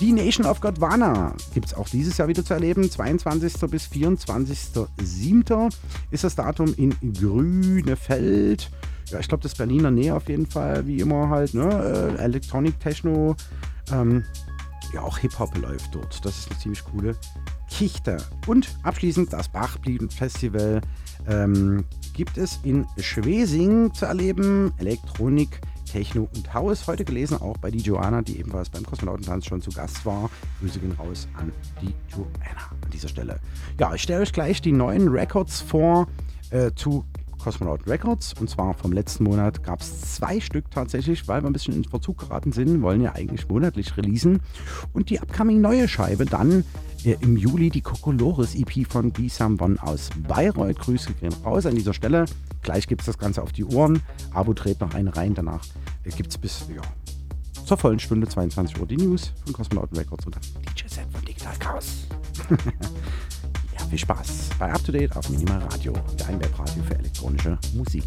Die Nation of Godwana gibt es auch dieses Jahr wieder zu erleben. 22. bis 24.07. ist das Datum in Grünefeld ja, ich glaube, das Berliner Nähe auf jeden Fall, wie immer halt, ne? Äh, Electronic Techno, ähm, ja, auch Hip-Hop läuft dort. Das ist eine ziemlich coole Kichte. Und abschließend das Bachblieben Festival ähm, gibt es in Schwesing zu erleben. Elektronik, Techno und Haus. Heute gelesen auch bei die Joanna, die ebenfalls beim Kosmonautentanz schon zu Gast war. Grüße gehen raus an die Joanna an dieser Stelle. Ja, ich stelle euch gleich die neuen Records vor äh, zu Cosmonaut Records. Und zwar vom letzten Monat gab es zwei Stück tatsächlich, weil wir ein bisschen in Verzug geraten sind, wollen ja eigentlich monatlich releasen. Und die upcoming neue Scheibe dann äh, im Juli die Kokolores EP von B. Sam One aus Bayreuth. Grüße gehen raus an dieser Stelle. Gleich gibt es das Ganze auf die Ohren. Abo dreht noch einen rein. Danach äh, gibt es bis ja, zur vollen Stunde 22 Uhr die News von Cosmonauten Records und dann DJ-Set von Digital Chaos. viel Spaß bei Up to Date auf Minimal Radio, dein Webradio für elektronische Musik.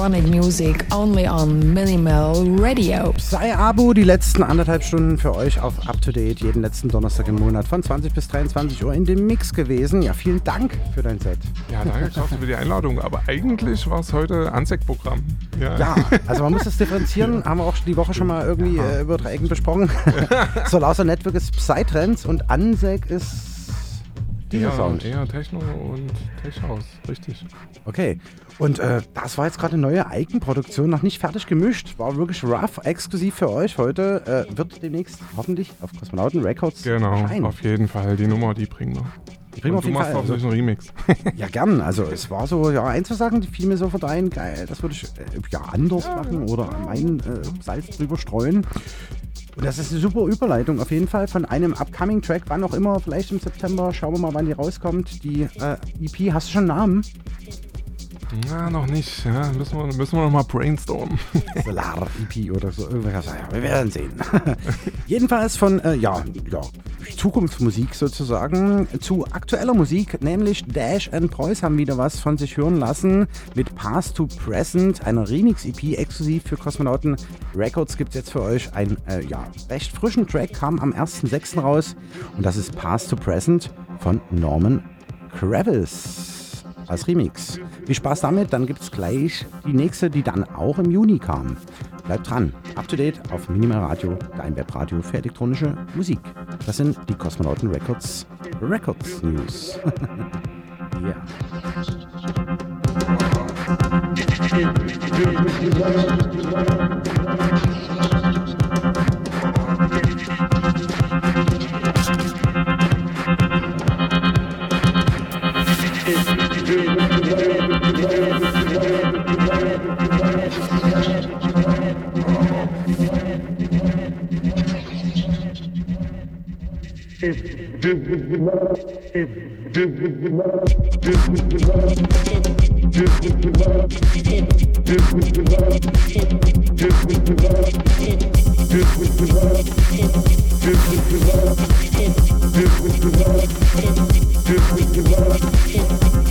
Electronic music only on Minimal Radio. Sei Abo, die letzten anderthalb Stunden für euch auf Up to Date, jeden letzten Donnerstag im Monat von 20 bis 23 Uhr in dem Mix gewesen. Ja, vielen Dank für dein Set. Ja, danke Klaus für die Einladung. Aber eigentlich war es heute Ansek-Programm. Ja. ja. also man muss das differenzieren. Haben wir auch die Woche schon mal irgendwie äh, über drei Ecken besprochen. Solar Network ist Psytrance und Ansek ist dieser eher, Sound. Eher Techno und Tech House, richtig. Okay. Und äh, das war jetzt gerade eine neue Eigenproduktion, noch nicht fertig gemischt. War wirklich rough, exklusiv für euch heute. Äh, wird demnächst hoffentlich auf Kosmonauten Records Genau, erscheinen. auf jeden Fall. Die Nummer, die bringen wir. Die bringen wir auf jeden Fall. Du machst auch also, einen Remix. ja, gern. Also es war so, ja, einzusagen, die fiel mir sofort ein, geil, das würde ich äh, ja anders machen oder meinen äh, Salz drüber streuen. Und das ist eine super Überleitung auf jeden Fall von einem upcoming Track, wann auch immer, vielleicht im September. Schauen wir mal, wann die rauskommt. Die äh, EP, hast du schon einen Namen? Na, noch nicht. Ja, müssen, wir, müssen wir noch mal brainstormen. Solar-EP oder so. Irgendwas. Ja, wir werden sehen. Jedenfalls von äh, ja, ja, Zukunftsmusik sozusagen zu aktueller Musik, nämlich Dash and Preuß haben wieder was von sich hören lassen mit Past to Present, einer Remix-EP exklusiv für Kosmonauten Records gibt es jetzt für euch einen äh, ja, recht frischen Track, kam am 1.6. raus und das ist Past to Present von Norman Kravis als Remix. Viel Spaß damit, dann gibt es gleich die nächste, die dann auch im Juni kam. Bleibt dran, up to date auf Minimal Radio, dein Webradio für elektronische Musik. Das sind die Kosmonauten Records Records News. yeah. Different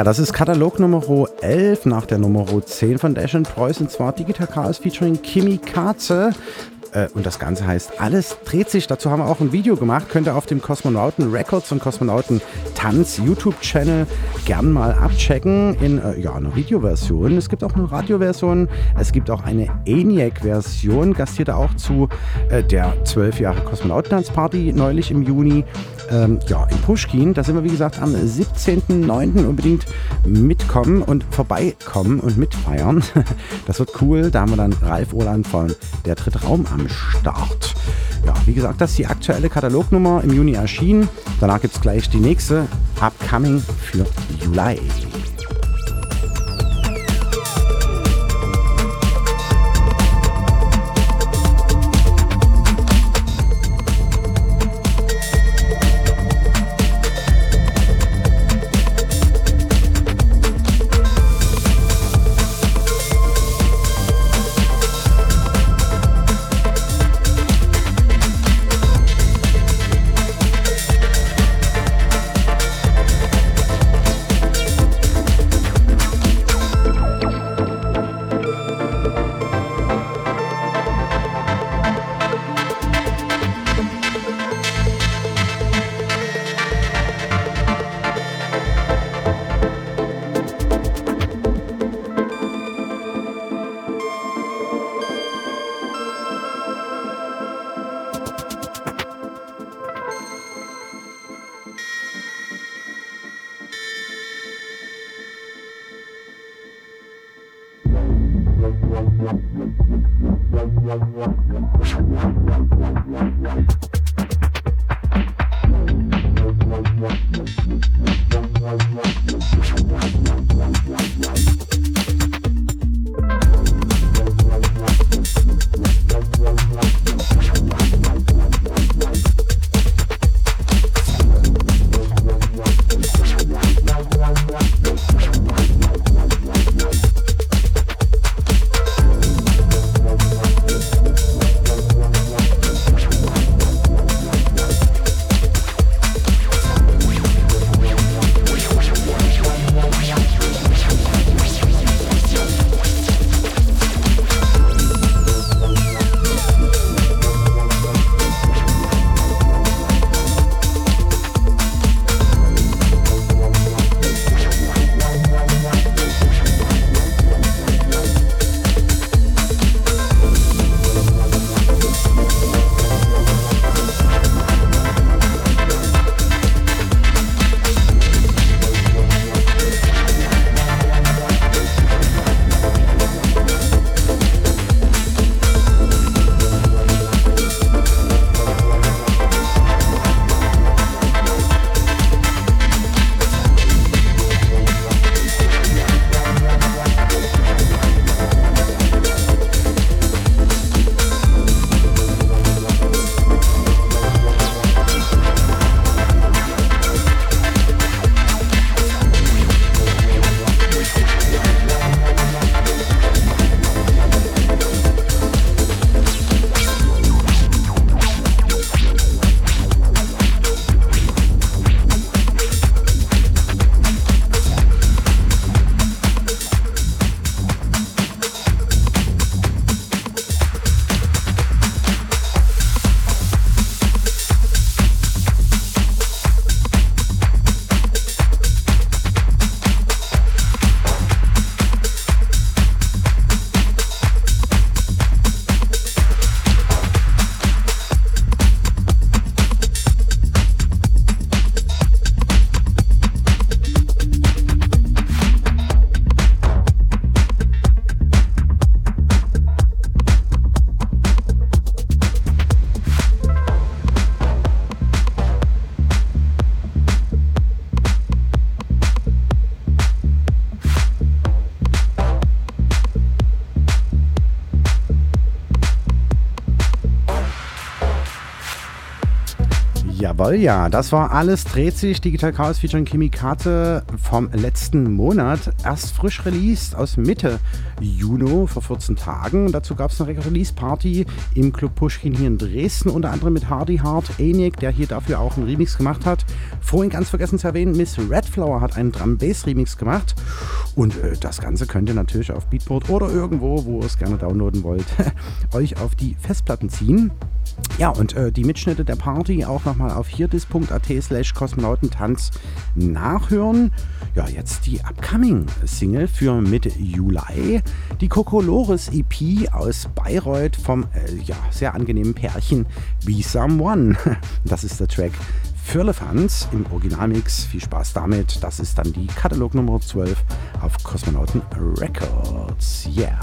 Yeah, das ist Katalog Nummer 11 nach der Nummer 10 von Dash Preuß und zwar Digital Chaos featuring Kimi Katze. Äh, und das Ganze heißt Alles dreht sich. Dazu haben wir auch ein Video gemacht. Könnt ihr auf dem Kosmonauten Records und Kosmonauten Tanz YouTube-Channel gern mal abchecken in äh, ja, einer Videoversion. Es gibt auch eine Radioversion. Es gibt auch eine ENIAC-Version. Gastierte auch zu äh, der 12 Jahre Kosmonautentanzparty neulich im Juni. Ähm, ja, in Pushkin. Da sind wir, wie gesagt, am 17.09. unbedingt mitkommen und vorbeikommen und mitfeiern. Das wird cool. Da haben wir dann Ralf Orland von Der dritte Raum am Start. Ja, wie gesagt, das ist die aktuelle Katalognummer im Juni erschienen. Danach gibt es gleich die nächste, Upcoming für Juli. Ja, das war alles dreht sich. Digital Chaos featuring Kimikate vom letzten Monat. Erst frisch released aus Mitte Juni vor 14 Tagen. Dazu gab es eine Release-Party im Club Pushkin hier in Dresden, unter anderem mit Hardy Hard Enik, der hier dafür auch einen Remix gemacht hat. Vorhin ganz vergessen zu erwähnen, Miss Redflower hat einen Drum-Bass-Remix gemacht. Und äh, das Ganze könnt ihr natürlich auf Beatport oder irgendwo, wo ihr es gerne downloaden wollt, euch auf die Festplatten ziehen. Ja, und äh, die Mitschnitte der Party auch nochmal auf hierdis.at slash kosmonautentanz nachhören. Ja, jetzt die Upcoming-Single für Mitte Juli. Die Kokolores EP aus Bayreuth vom äh, ja, sehr angenehmen Pärchen Be Someone. Das ist der Track Firlefanz im Originalmix. Viel Spaß damit. Das ist dann die Katalog Nummer 12 auf Kosmonauten Records. Yeah.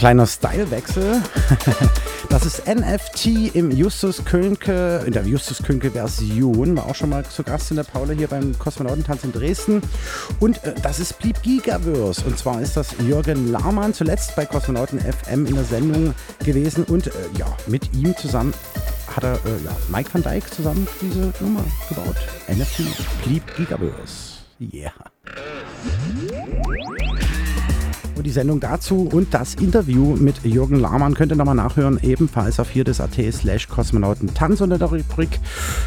Kleiner Stylewechsel. Das ist NFT im Justus Könke, in der Justus Könke Version. War auch schon mal zu Gast in der Paula hier beim Kosmonautentanz in Dresden. Und äh, das ist Blieb Gigaverse. Und zwar ist das Jürgen Lahmann zuletzt bei Kosmonauten FM in der Sendung gewesen und äh, ja, mit ihm zusammen hat er, äh, ja, Mike van Dyke zusammen diese Nummer gebaut. NFT, Bleep Gigaverse. Yeah die Sendung dazu und das Interview mit Jürgen Lahmann könnt ihr nochmal nachhören, ebenfalls auf hier des AT slash Kosmonauten Tanz unter der Rubrik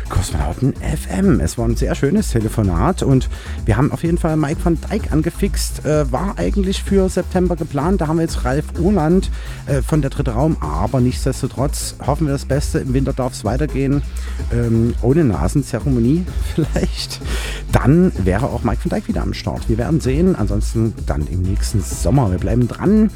Kosmonauten FM. Es war ein sehr schönes Telefonat und wir haben auf jeden Fall Mike van Dijk angefixt. Äh, war eigentlich für September geplant. Da haben wir jetzt Ralf Urland äh, von der Dritte Raum, aber nichtsdestotrotz hoffen wir das Beste. Im Winter darf es weitergehen. Ähm, ohne Nasenzeremonie vielleicht. Dann wäre auch Mike van Dijk wieder am Start. Wir werden sehen. Ansonsten dann im nächsten Sommer. Wir bleiben dran.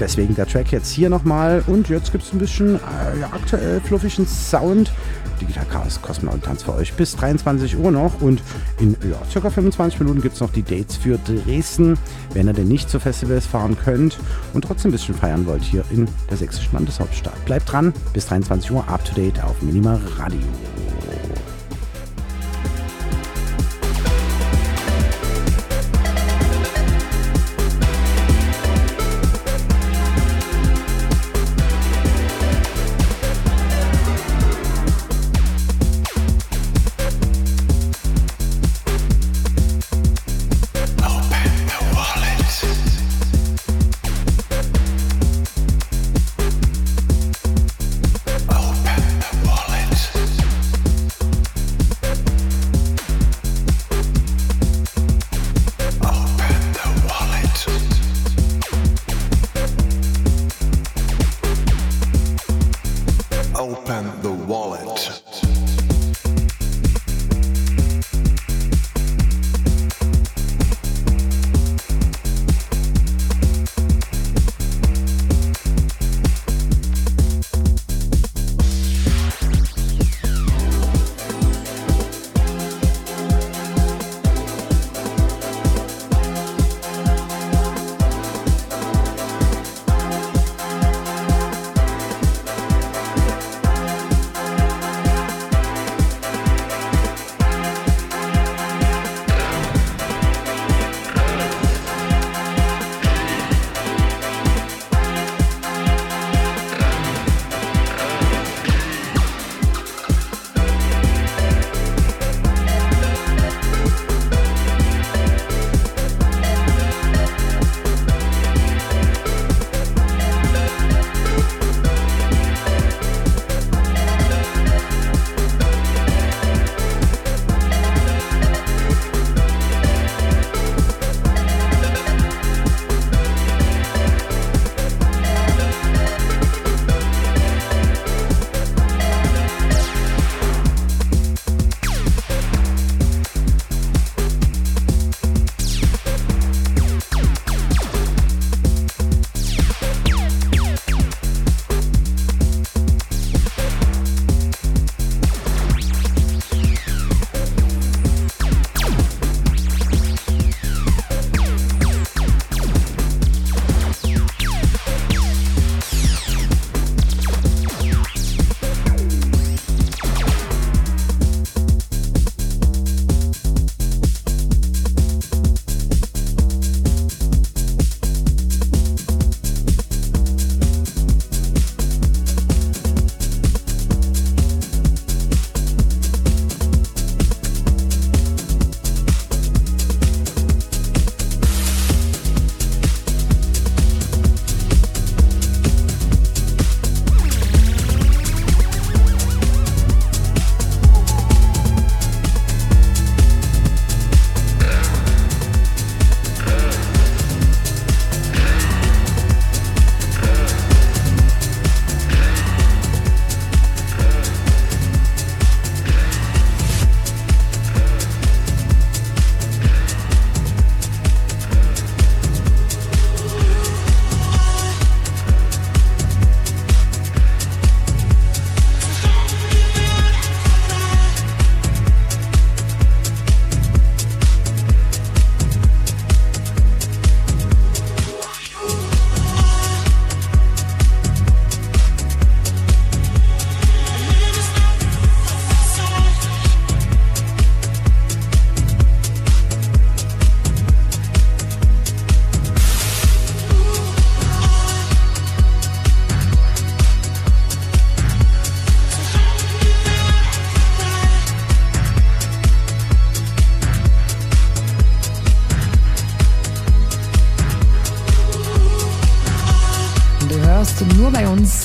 Deswegen der Track jetzt hier nochmal. Und jetzt gibt es ein bisschen äh, ja, aktuell fluffigen Sound. Digital Chaos Tanz für euch bis 23 Uhr noch. Und in ja, circa 25 Minuten gibt es noch die Dates für Dresden, wenn ihr denn nicht zu Festivals fahren könnt und trotzdem ein bisschen feiern wollt hier in der sächsischen Landeshauptstadt. Bleibt dran, bis 23 Uhr up to date auf Minima Radio.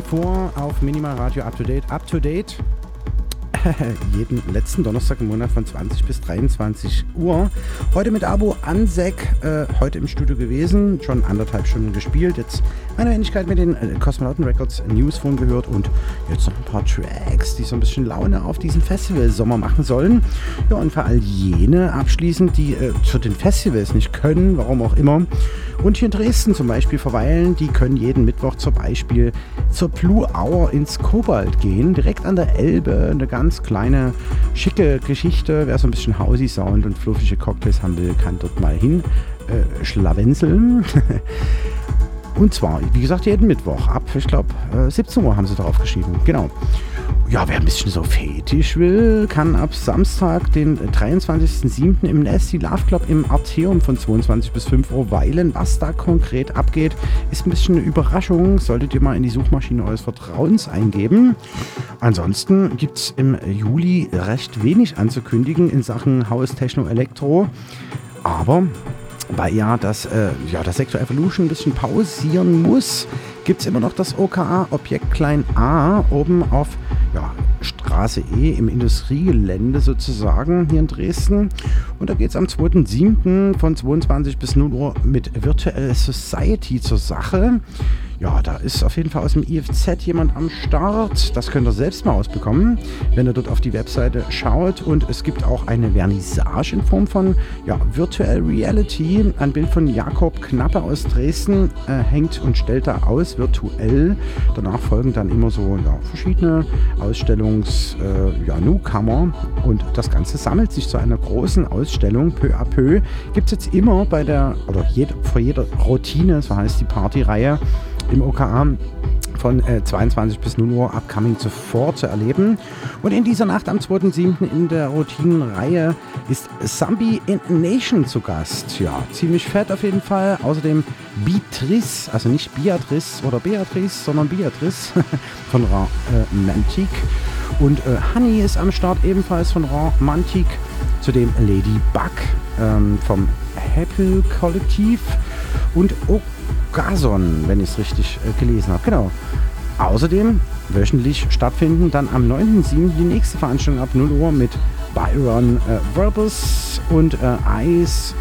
Vor auf Minimal Radio Up to Date. Up to Date jeden letzten Donnerstag im Monat von 20 bis 23 Uhr. Heute mit Abo Ansek, äh, heute im Studio gewesen, schon anderthalb Stunden gespielt. Jetzt meine Wenigkeit mit den äh, Cosmonauten Records Newsphone gehört und jetzt noch ein paar Tracks, die so ein bisschen Laune auf diesen Festival-Sommer machen sollen. Ja, und für all jene abschließend, die äh, zu den Festivals nicht können, warum auch immer, und hier in Dresden zum Beispiel verweilen, die können jeden Mittwoch zum Beispiel zur Blue Hour ins Kobalt gehen, direkt an der Elbe. Eine ganz kleine, schicke Geschichte. Wer so ein bisschen Hausi Sound und fluffige Cocktails haben will, kann dort mal hin äh, schlawenzeln. und zwar, wie gesagt, jeden Mittwoch ab, ich glaube, äh, 17 Uhr haben sie drauf geschrieben. Genau. Ja, wer ein bisschen so fetisch will, kann ab Samstag, den 23.07. im Nasty Love Club im Arteum von 22 bis 5 Uhr weilen. Was da konkret abgeht, ist ein bisschen eine Überraschung. Solltet ihr mal in die Suchmaschine eures Vertrauens eingeben. Ansonsten gibt es im Juli recht wenig anzukündigen in Sachen Haus Techno Elektro. Aber weil ja das, äh, ja, das Sector Evolution ein bisschen pausieren muss, gibt es immer noch das OKA Objekt Klein A oben auf Straße E im Industriegelände sozusagen hier in Dresden. Und da geht es am 2.7. von 22 bis 0 Uhr mit Virtual Society zur Sache. Ja, da ist auf jeden Fall aus dem IFZ jemand am Start. Das könnt ihr selbst mal ausbekommen, wenn ihr dort auf die Webseite schaut. Und es gibt auch eine Vernissage in Form von ja, Virtual Reality. Ein Bild von Jakob Knappe aus Dresden äh, hängt und stellt da aus, virtuell. Danach folgen dann immer so ja, verschiedene Ausstellungs-, äh, ja, Newcomer. Und das Ganze sammelt sich zu einer großen Ausstellung. Peu à peu gibt es jetzt immer bei der, oder jed, vor jeder Routine, so heißt die Partyreihe, im OKA von äh, 22 bis 0 Uhr Upcoming zuvor zu erleben. Und in dieser Nacht am 2.7. in der Routinenreihe ist Zambi in Nation zu Gast. Ja, ziemlich fett auf jeden Fall. Außerdem Beatrice, also nicht Beatrice oder Beatrice, sondern Beatrice von Romantik. Äh, Und äh, Honey ist am Start ebenfalls von Romantik. Zudem Lady Bug ähm, vom Happy Kollektiv und Gason, wenn ich es richtig äh, gelesen habe. Genau. Außerdem wöchentlich stattfinden dann am 9.7. die nächste Veranstaltung ab 0 Uhr mit Byron äh, Verbus und äh, Ice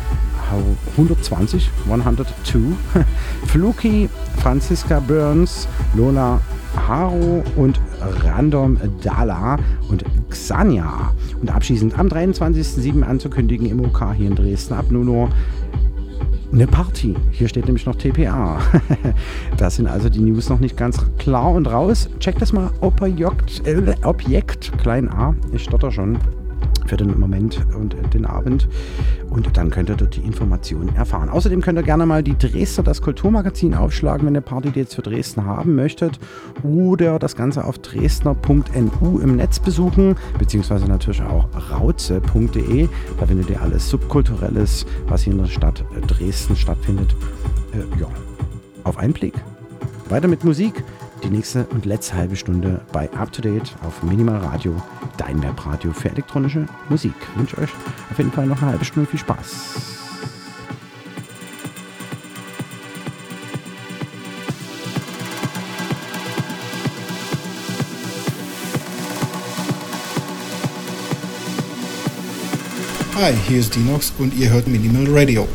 120, 102, Fluki, Franziska Burns, Lola Haro und Random Dala und Xania. Und abschließend am 23.07. anzukündigen im OK hier in Dresden ab 0 Uhr eine Party. Hier steht nämlich noch TPA. das sind also die News noch nicht ganz klar und raus. Checkt das mal. Objekt, äh, Objekt klein a. Ich stotter schon für den Moment und den Abend. Und dann könnt ihr dort die Informationen erfahren. Außerdem könnt ihr gerne mal die Dresdner, das Kulturmagazin aufschlagen, wenn ihr Party-Dates für Dresden haben möchtet. Oder das Ganze auf dresdner.nu im Netz besuchen, beziehungsweise natürlich auch rauze.de. Da findet ihr alles Subkulturelles, was hier in der Stadt Dresden stattfindet. Äh, ja, auf einen Blick. Weiter mit Musik die nächste und letzte halbe Stunde bei Up to Date auf Minimal Radio, dein Webradio für elektronische Musik. Ich wünsche euch auf jeden Fall noch eine halbe Stunde viel Spaß. Hi, hier ist Dinox und ihr hört Minimal Radio.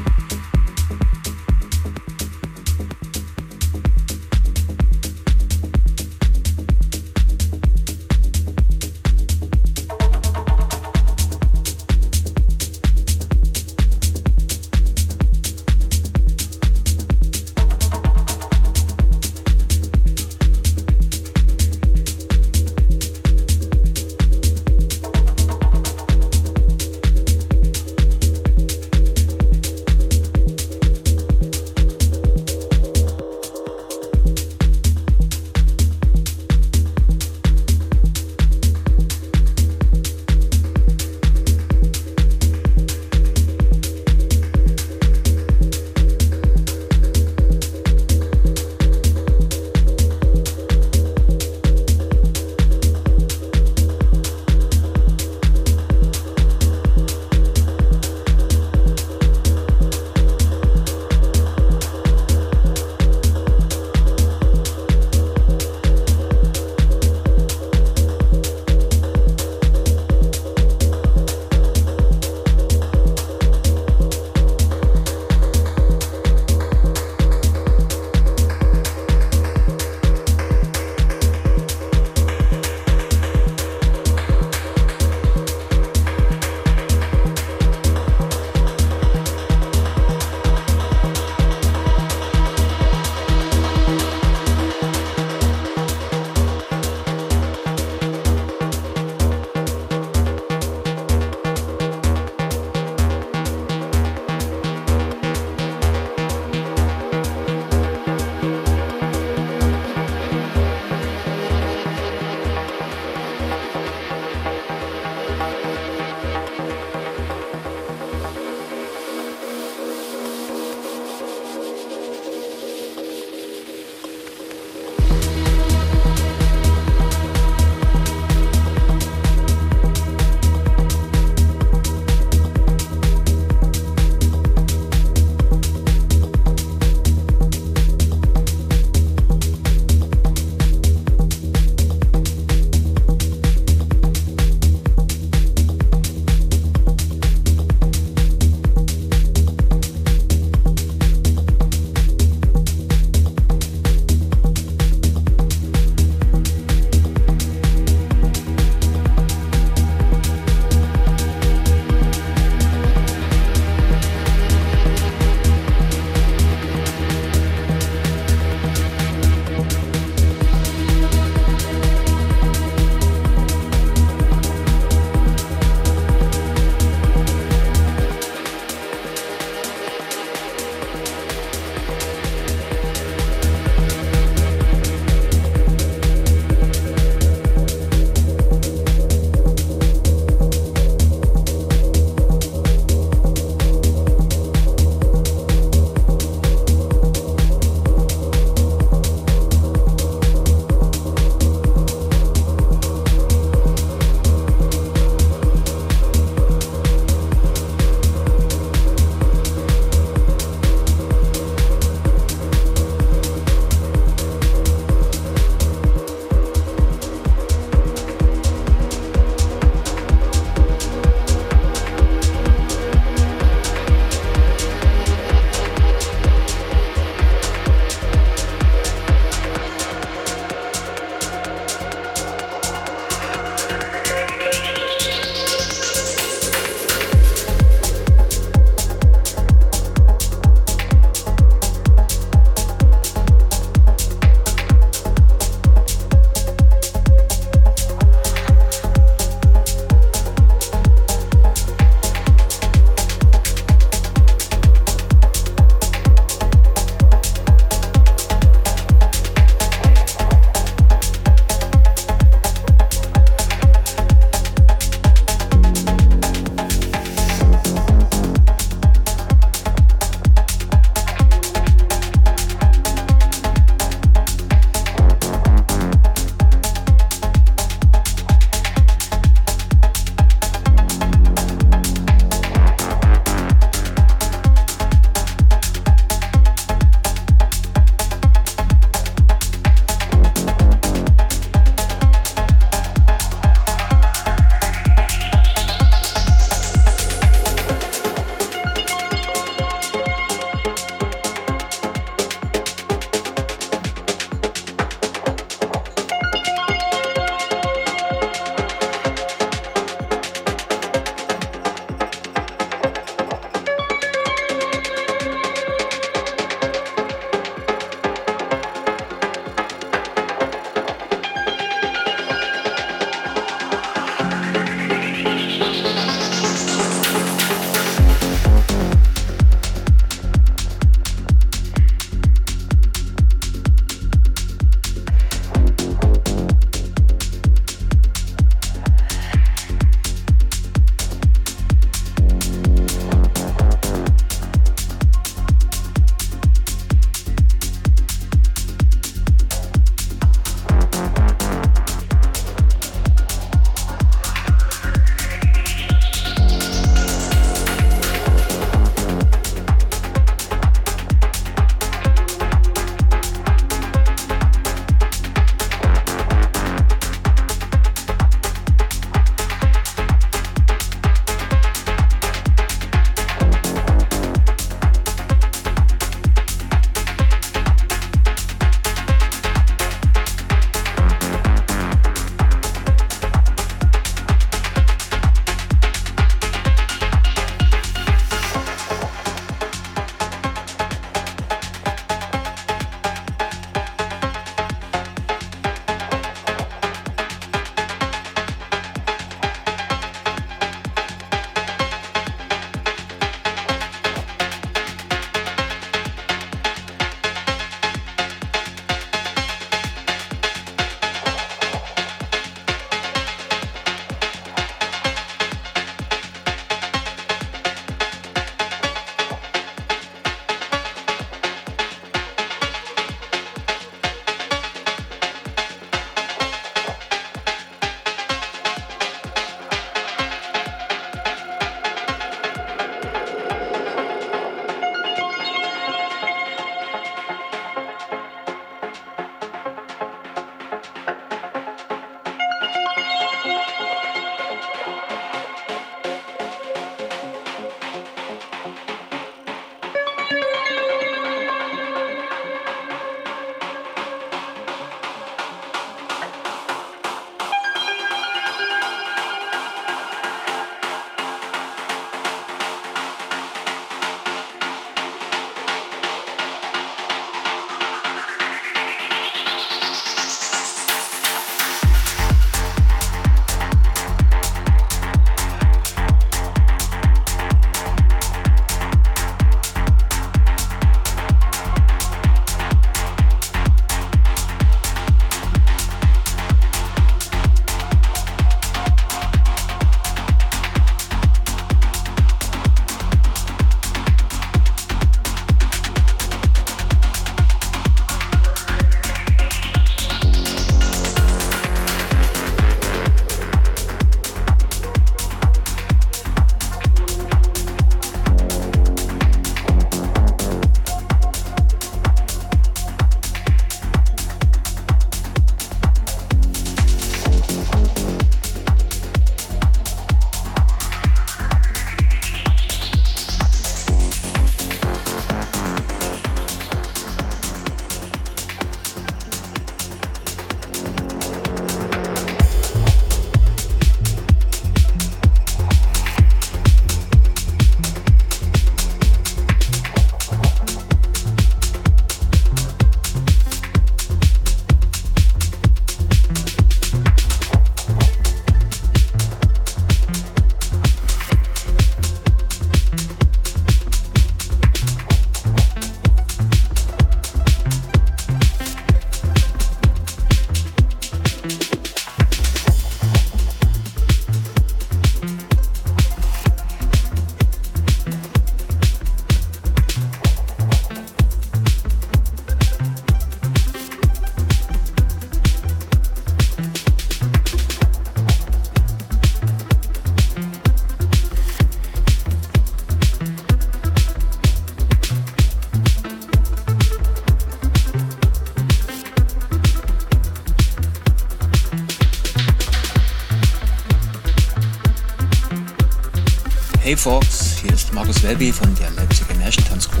Hey Fox, hier ist Markus Welby von der Leipziger Märchentanzcrew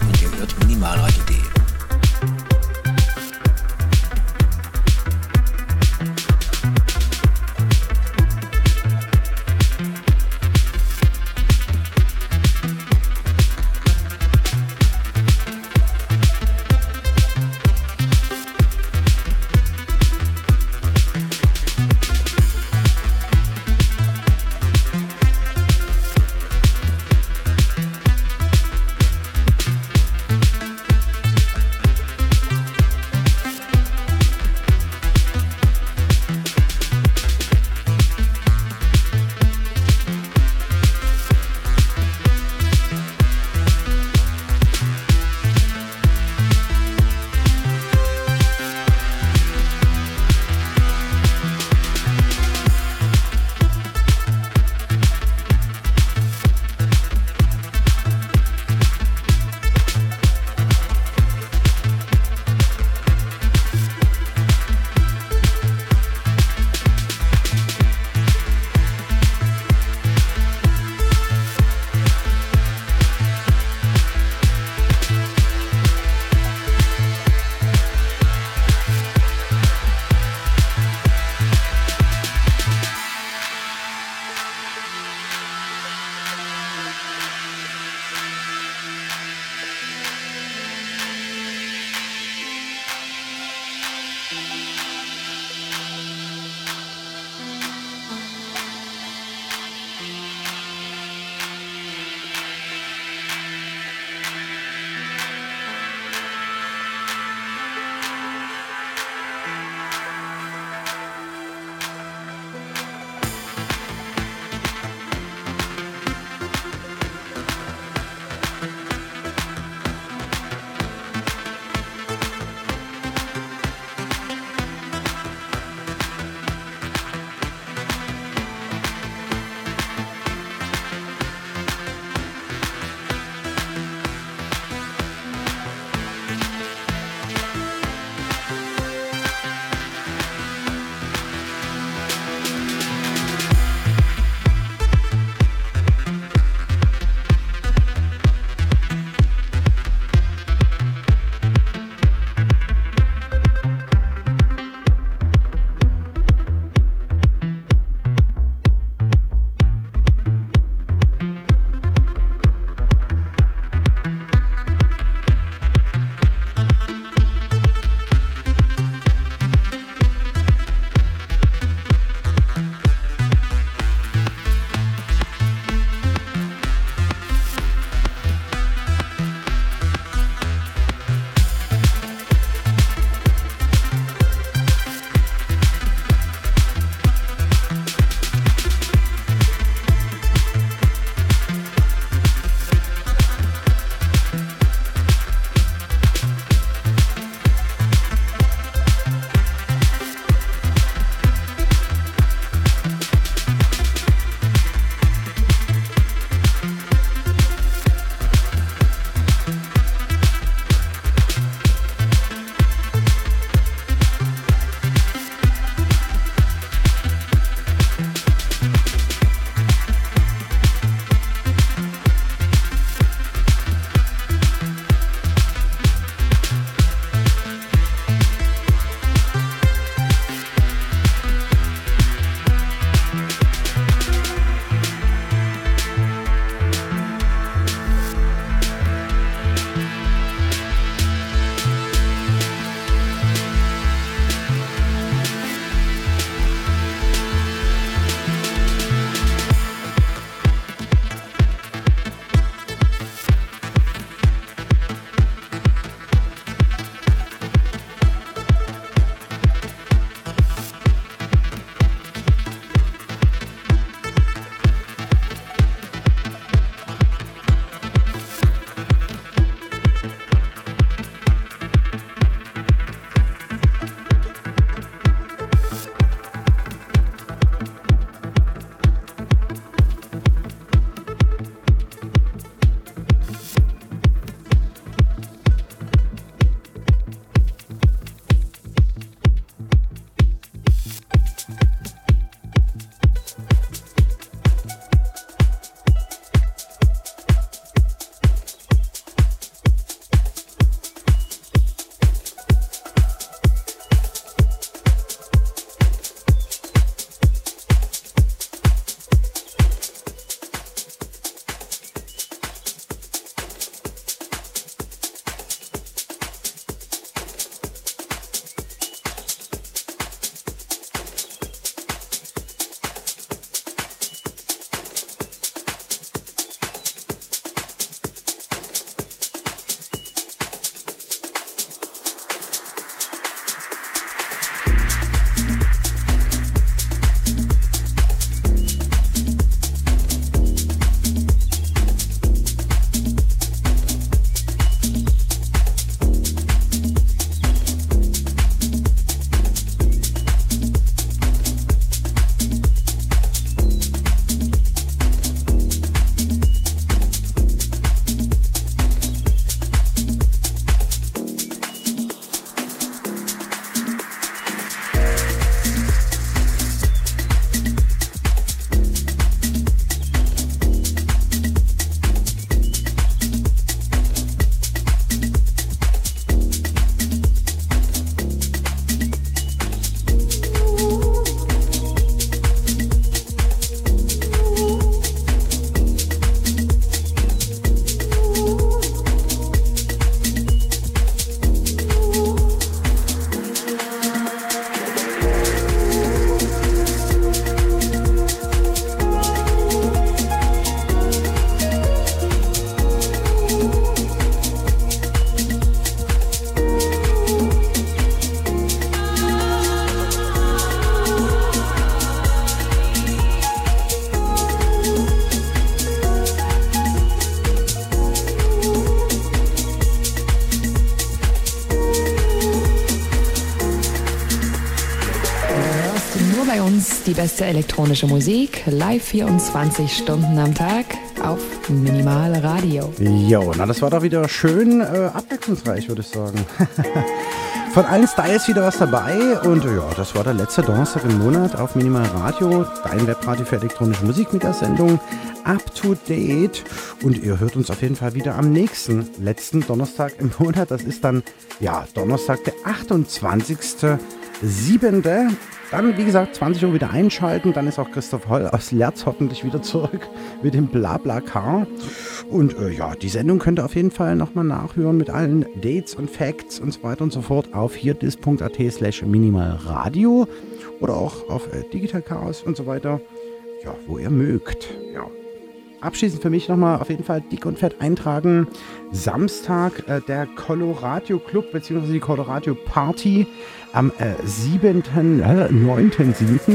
und ihr hört Minimalradio.de. beste elektronische Musik, live 24 Stunden am Tag auf Minimal Radio. Jo, na das war doch wieder schön äh, abwechslungsreich, würde ich sagen. Von allen Styles wieder was dabei und ja, das war der letzte Donnerstag im Monat auf Minimal Radio, dein Webradio für elektronische Musik mit der Sendung Up to Date. Und ihr hört uns auf jeden Fall wieder am nächsten, letzten Donnerstag im Monat. Das ist dann, ja, Donnerstag, der 28.07. Dann, wie gesagt, 20 Uhr wieder einschalten. Dann ist auch Christoph Holl aus Lerz hoffentlich wieder zurück mit dem Blabla-Car. Und äh, ja, die Sendung könnt ihr auf jeden Fall nochmal nachhören mit allen Dates und Facts und so weiter und so fort auf hierdis.at slash minimalradio oder auch auf äh, Digital Chaos und so weiter. Ja, wo ihr mögt. Ja. Abschließend für mich nochmal auf jeden Fall dick und fett eintragen. Samstag äh, der Colorado Club bzw. die Colorado Party am äh, 7., äh, 9.,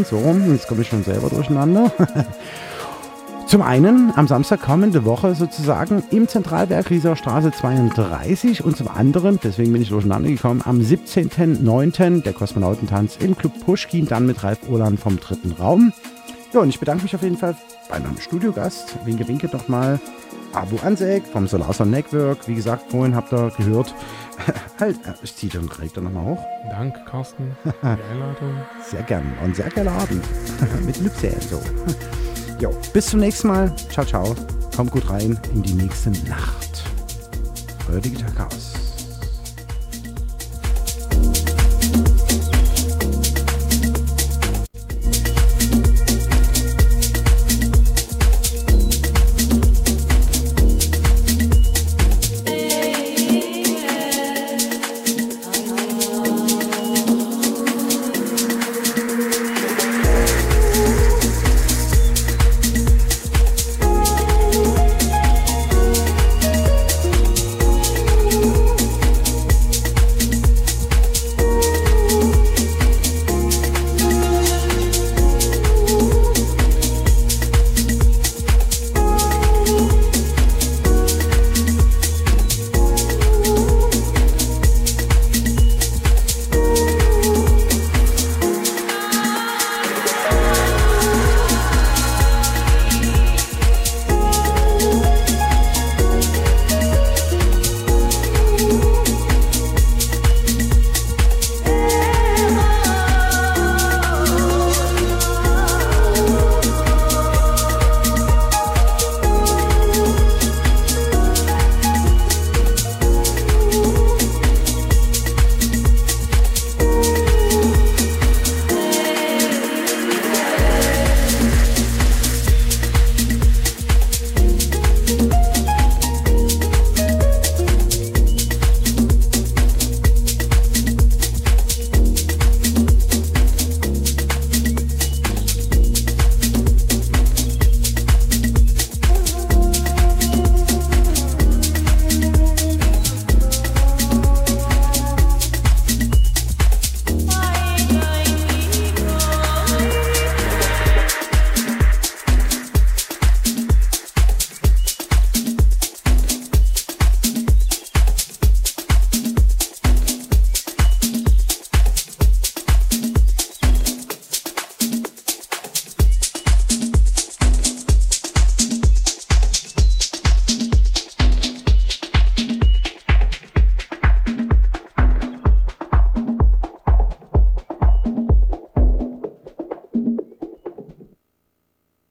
so, jetzt komme ich schon selber durcheinander. Zum einen am Samstag kommende Woche sozusagen im Zentralwerk Rieser Straße 32 und zum anderen, deswegen bin ich durcheinander gekommen, am 17.09. der Kosmonautentanz im Club Pushkin, dann mit Ralf Urlan vom dritten Raum. Ja, und ich bedanke mich auf jeden Fall bei meinem Studiogast. Winke, winke doch mal. Abu Ansek vom Solarson Network. Wie gesagt, vorhin habt ihr gehört. halt, äh, ich ziehe den Direktor nochmal hoch. Danke, Carsten, für die Einladung. Sehr gern und sehr geiler Abend. Mit Lübse so. Jo, bis zum nächsten Mal. Ciao, ciao. Kommt gut rein in die nächste Nacht. Euer Digital Chaos.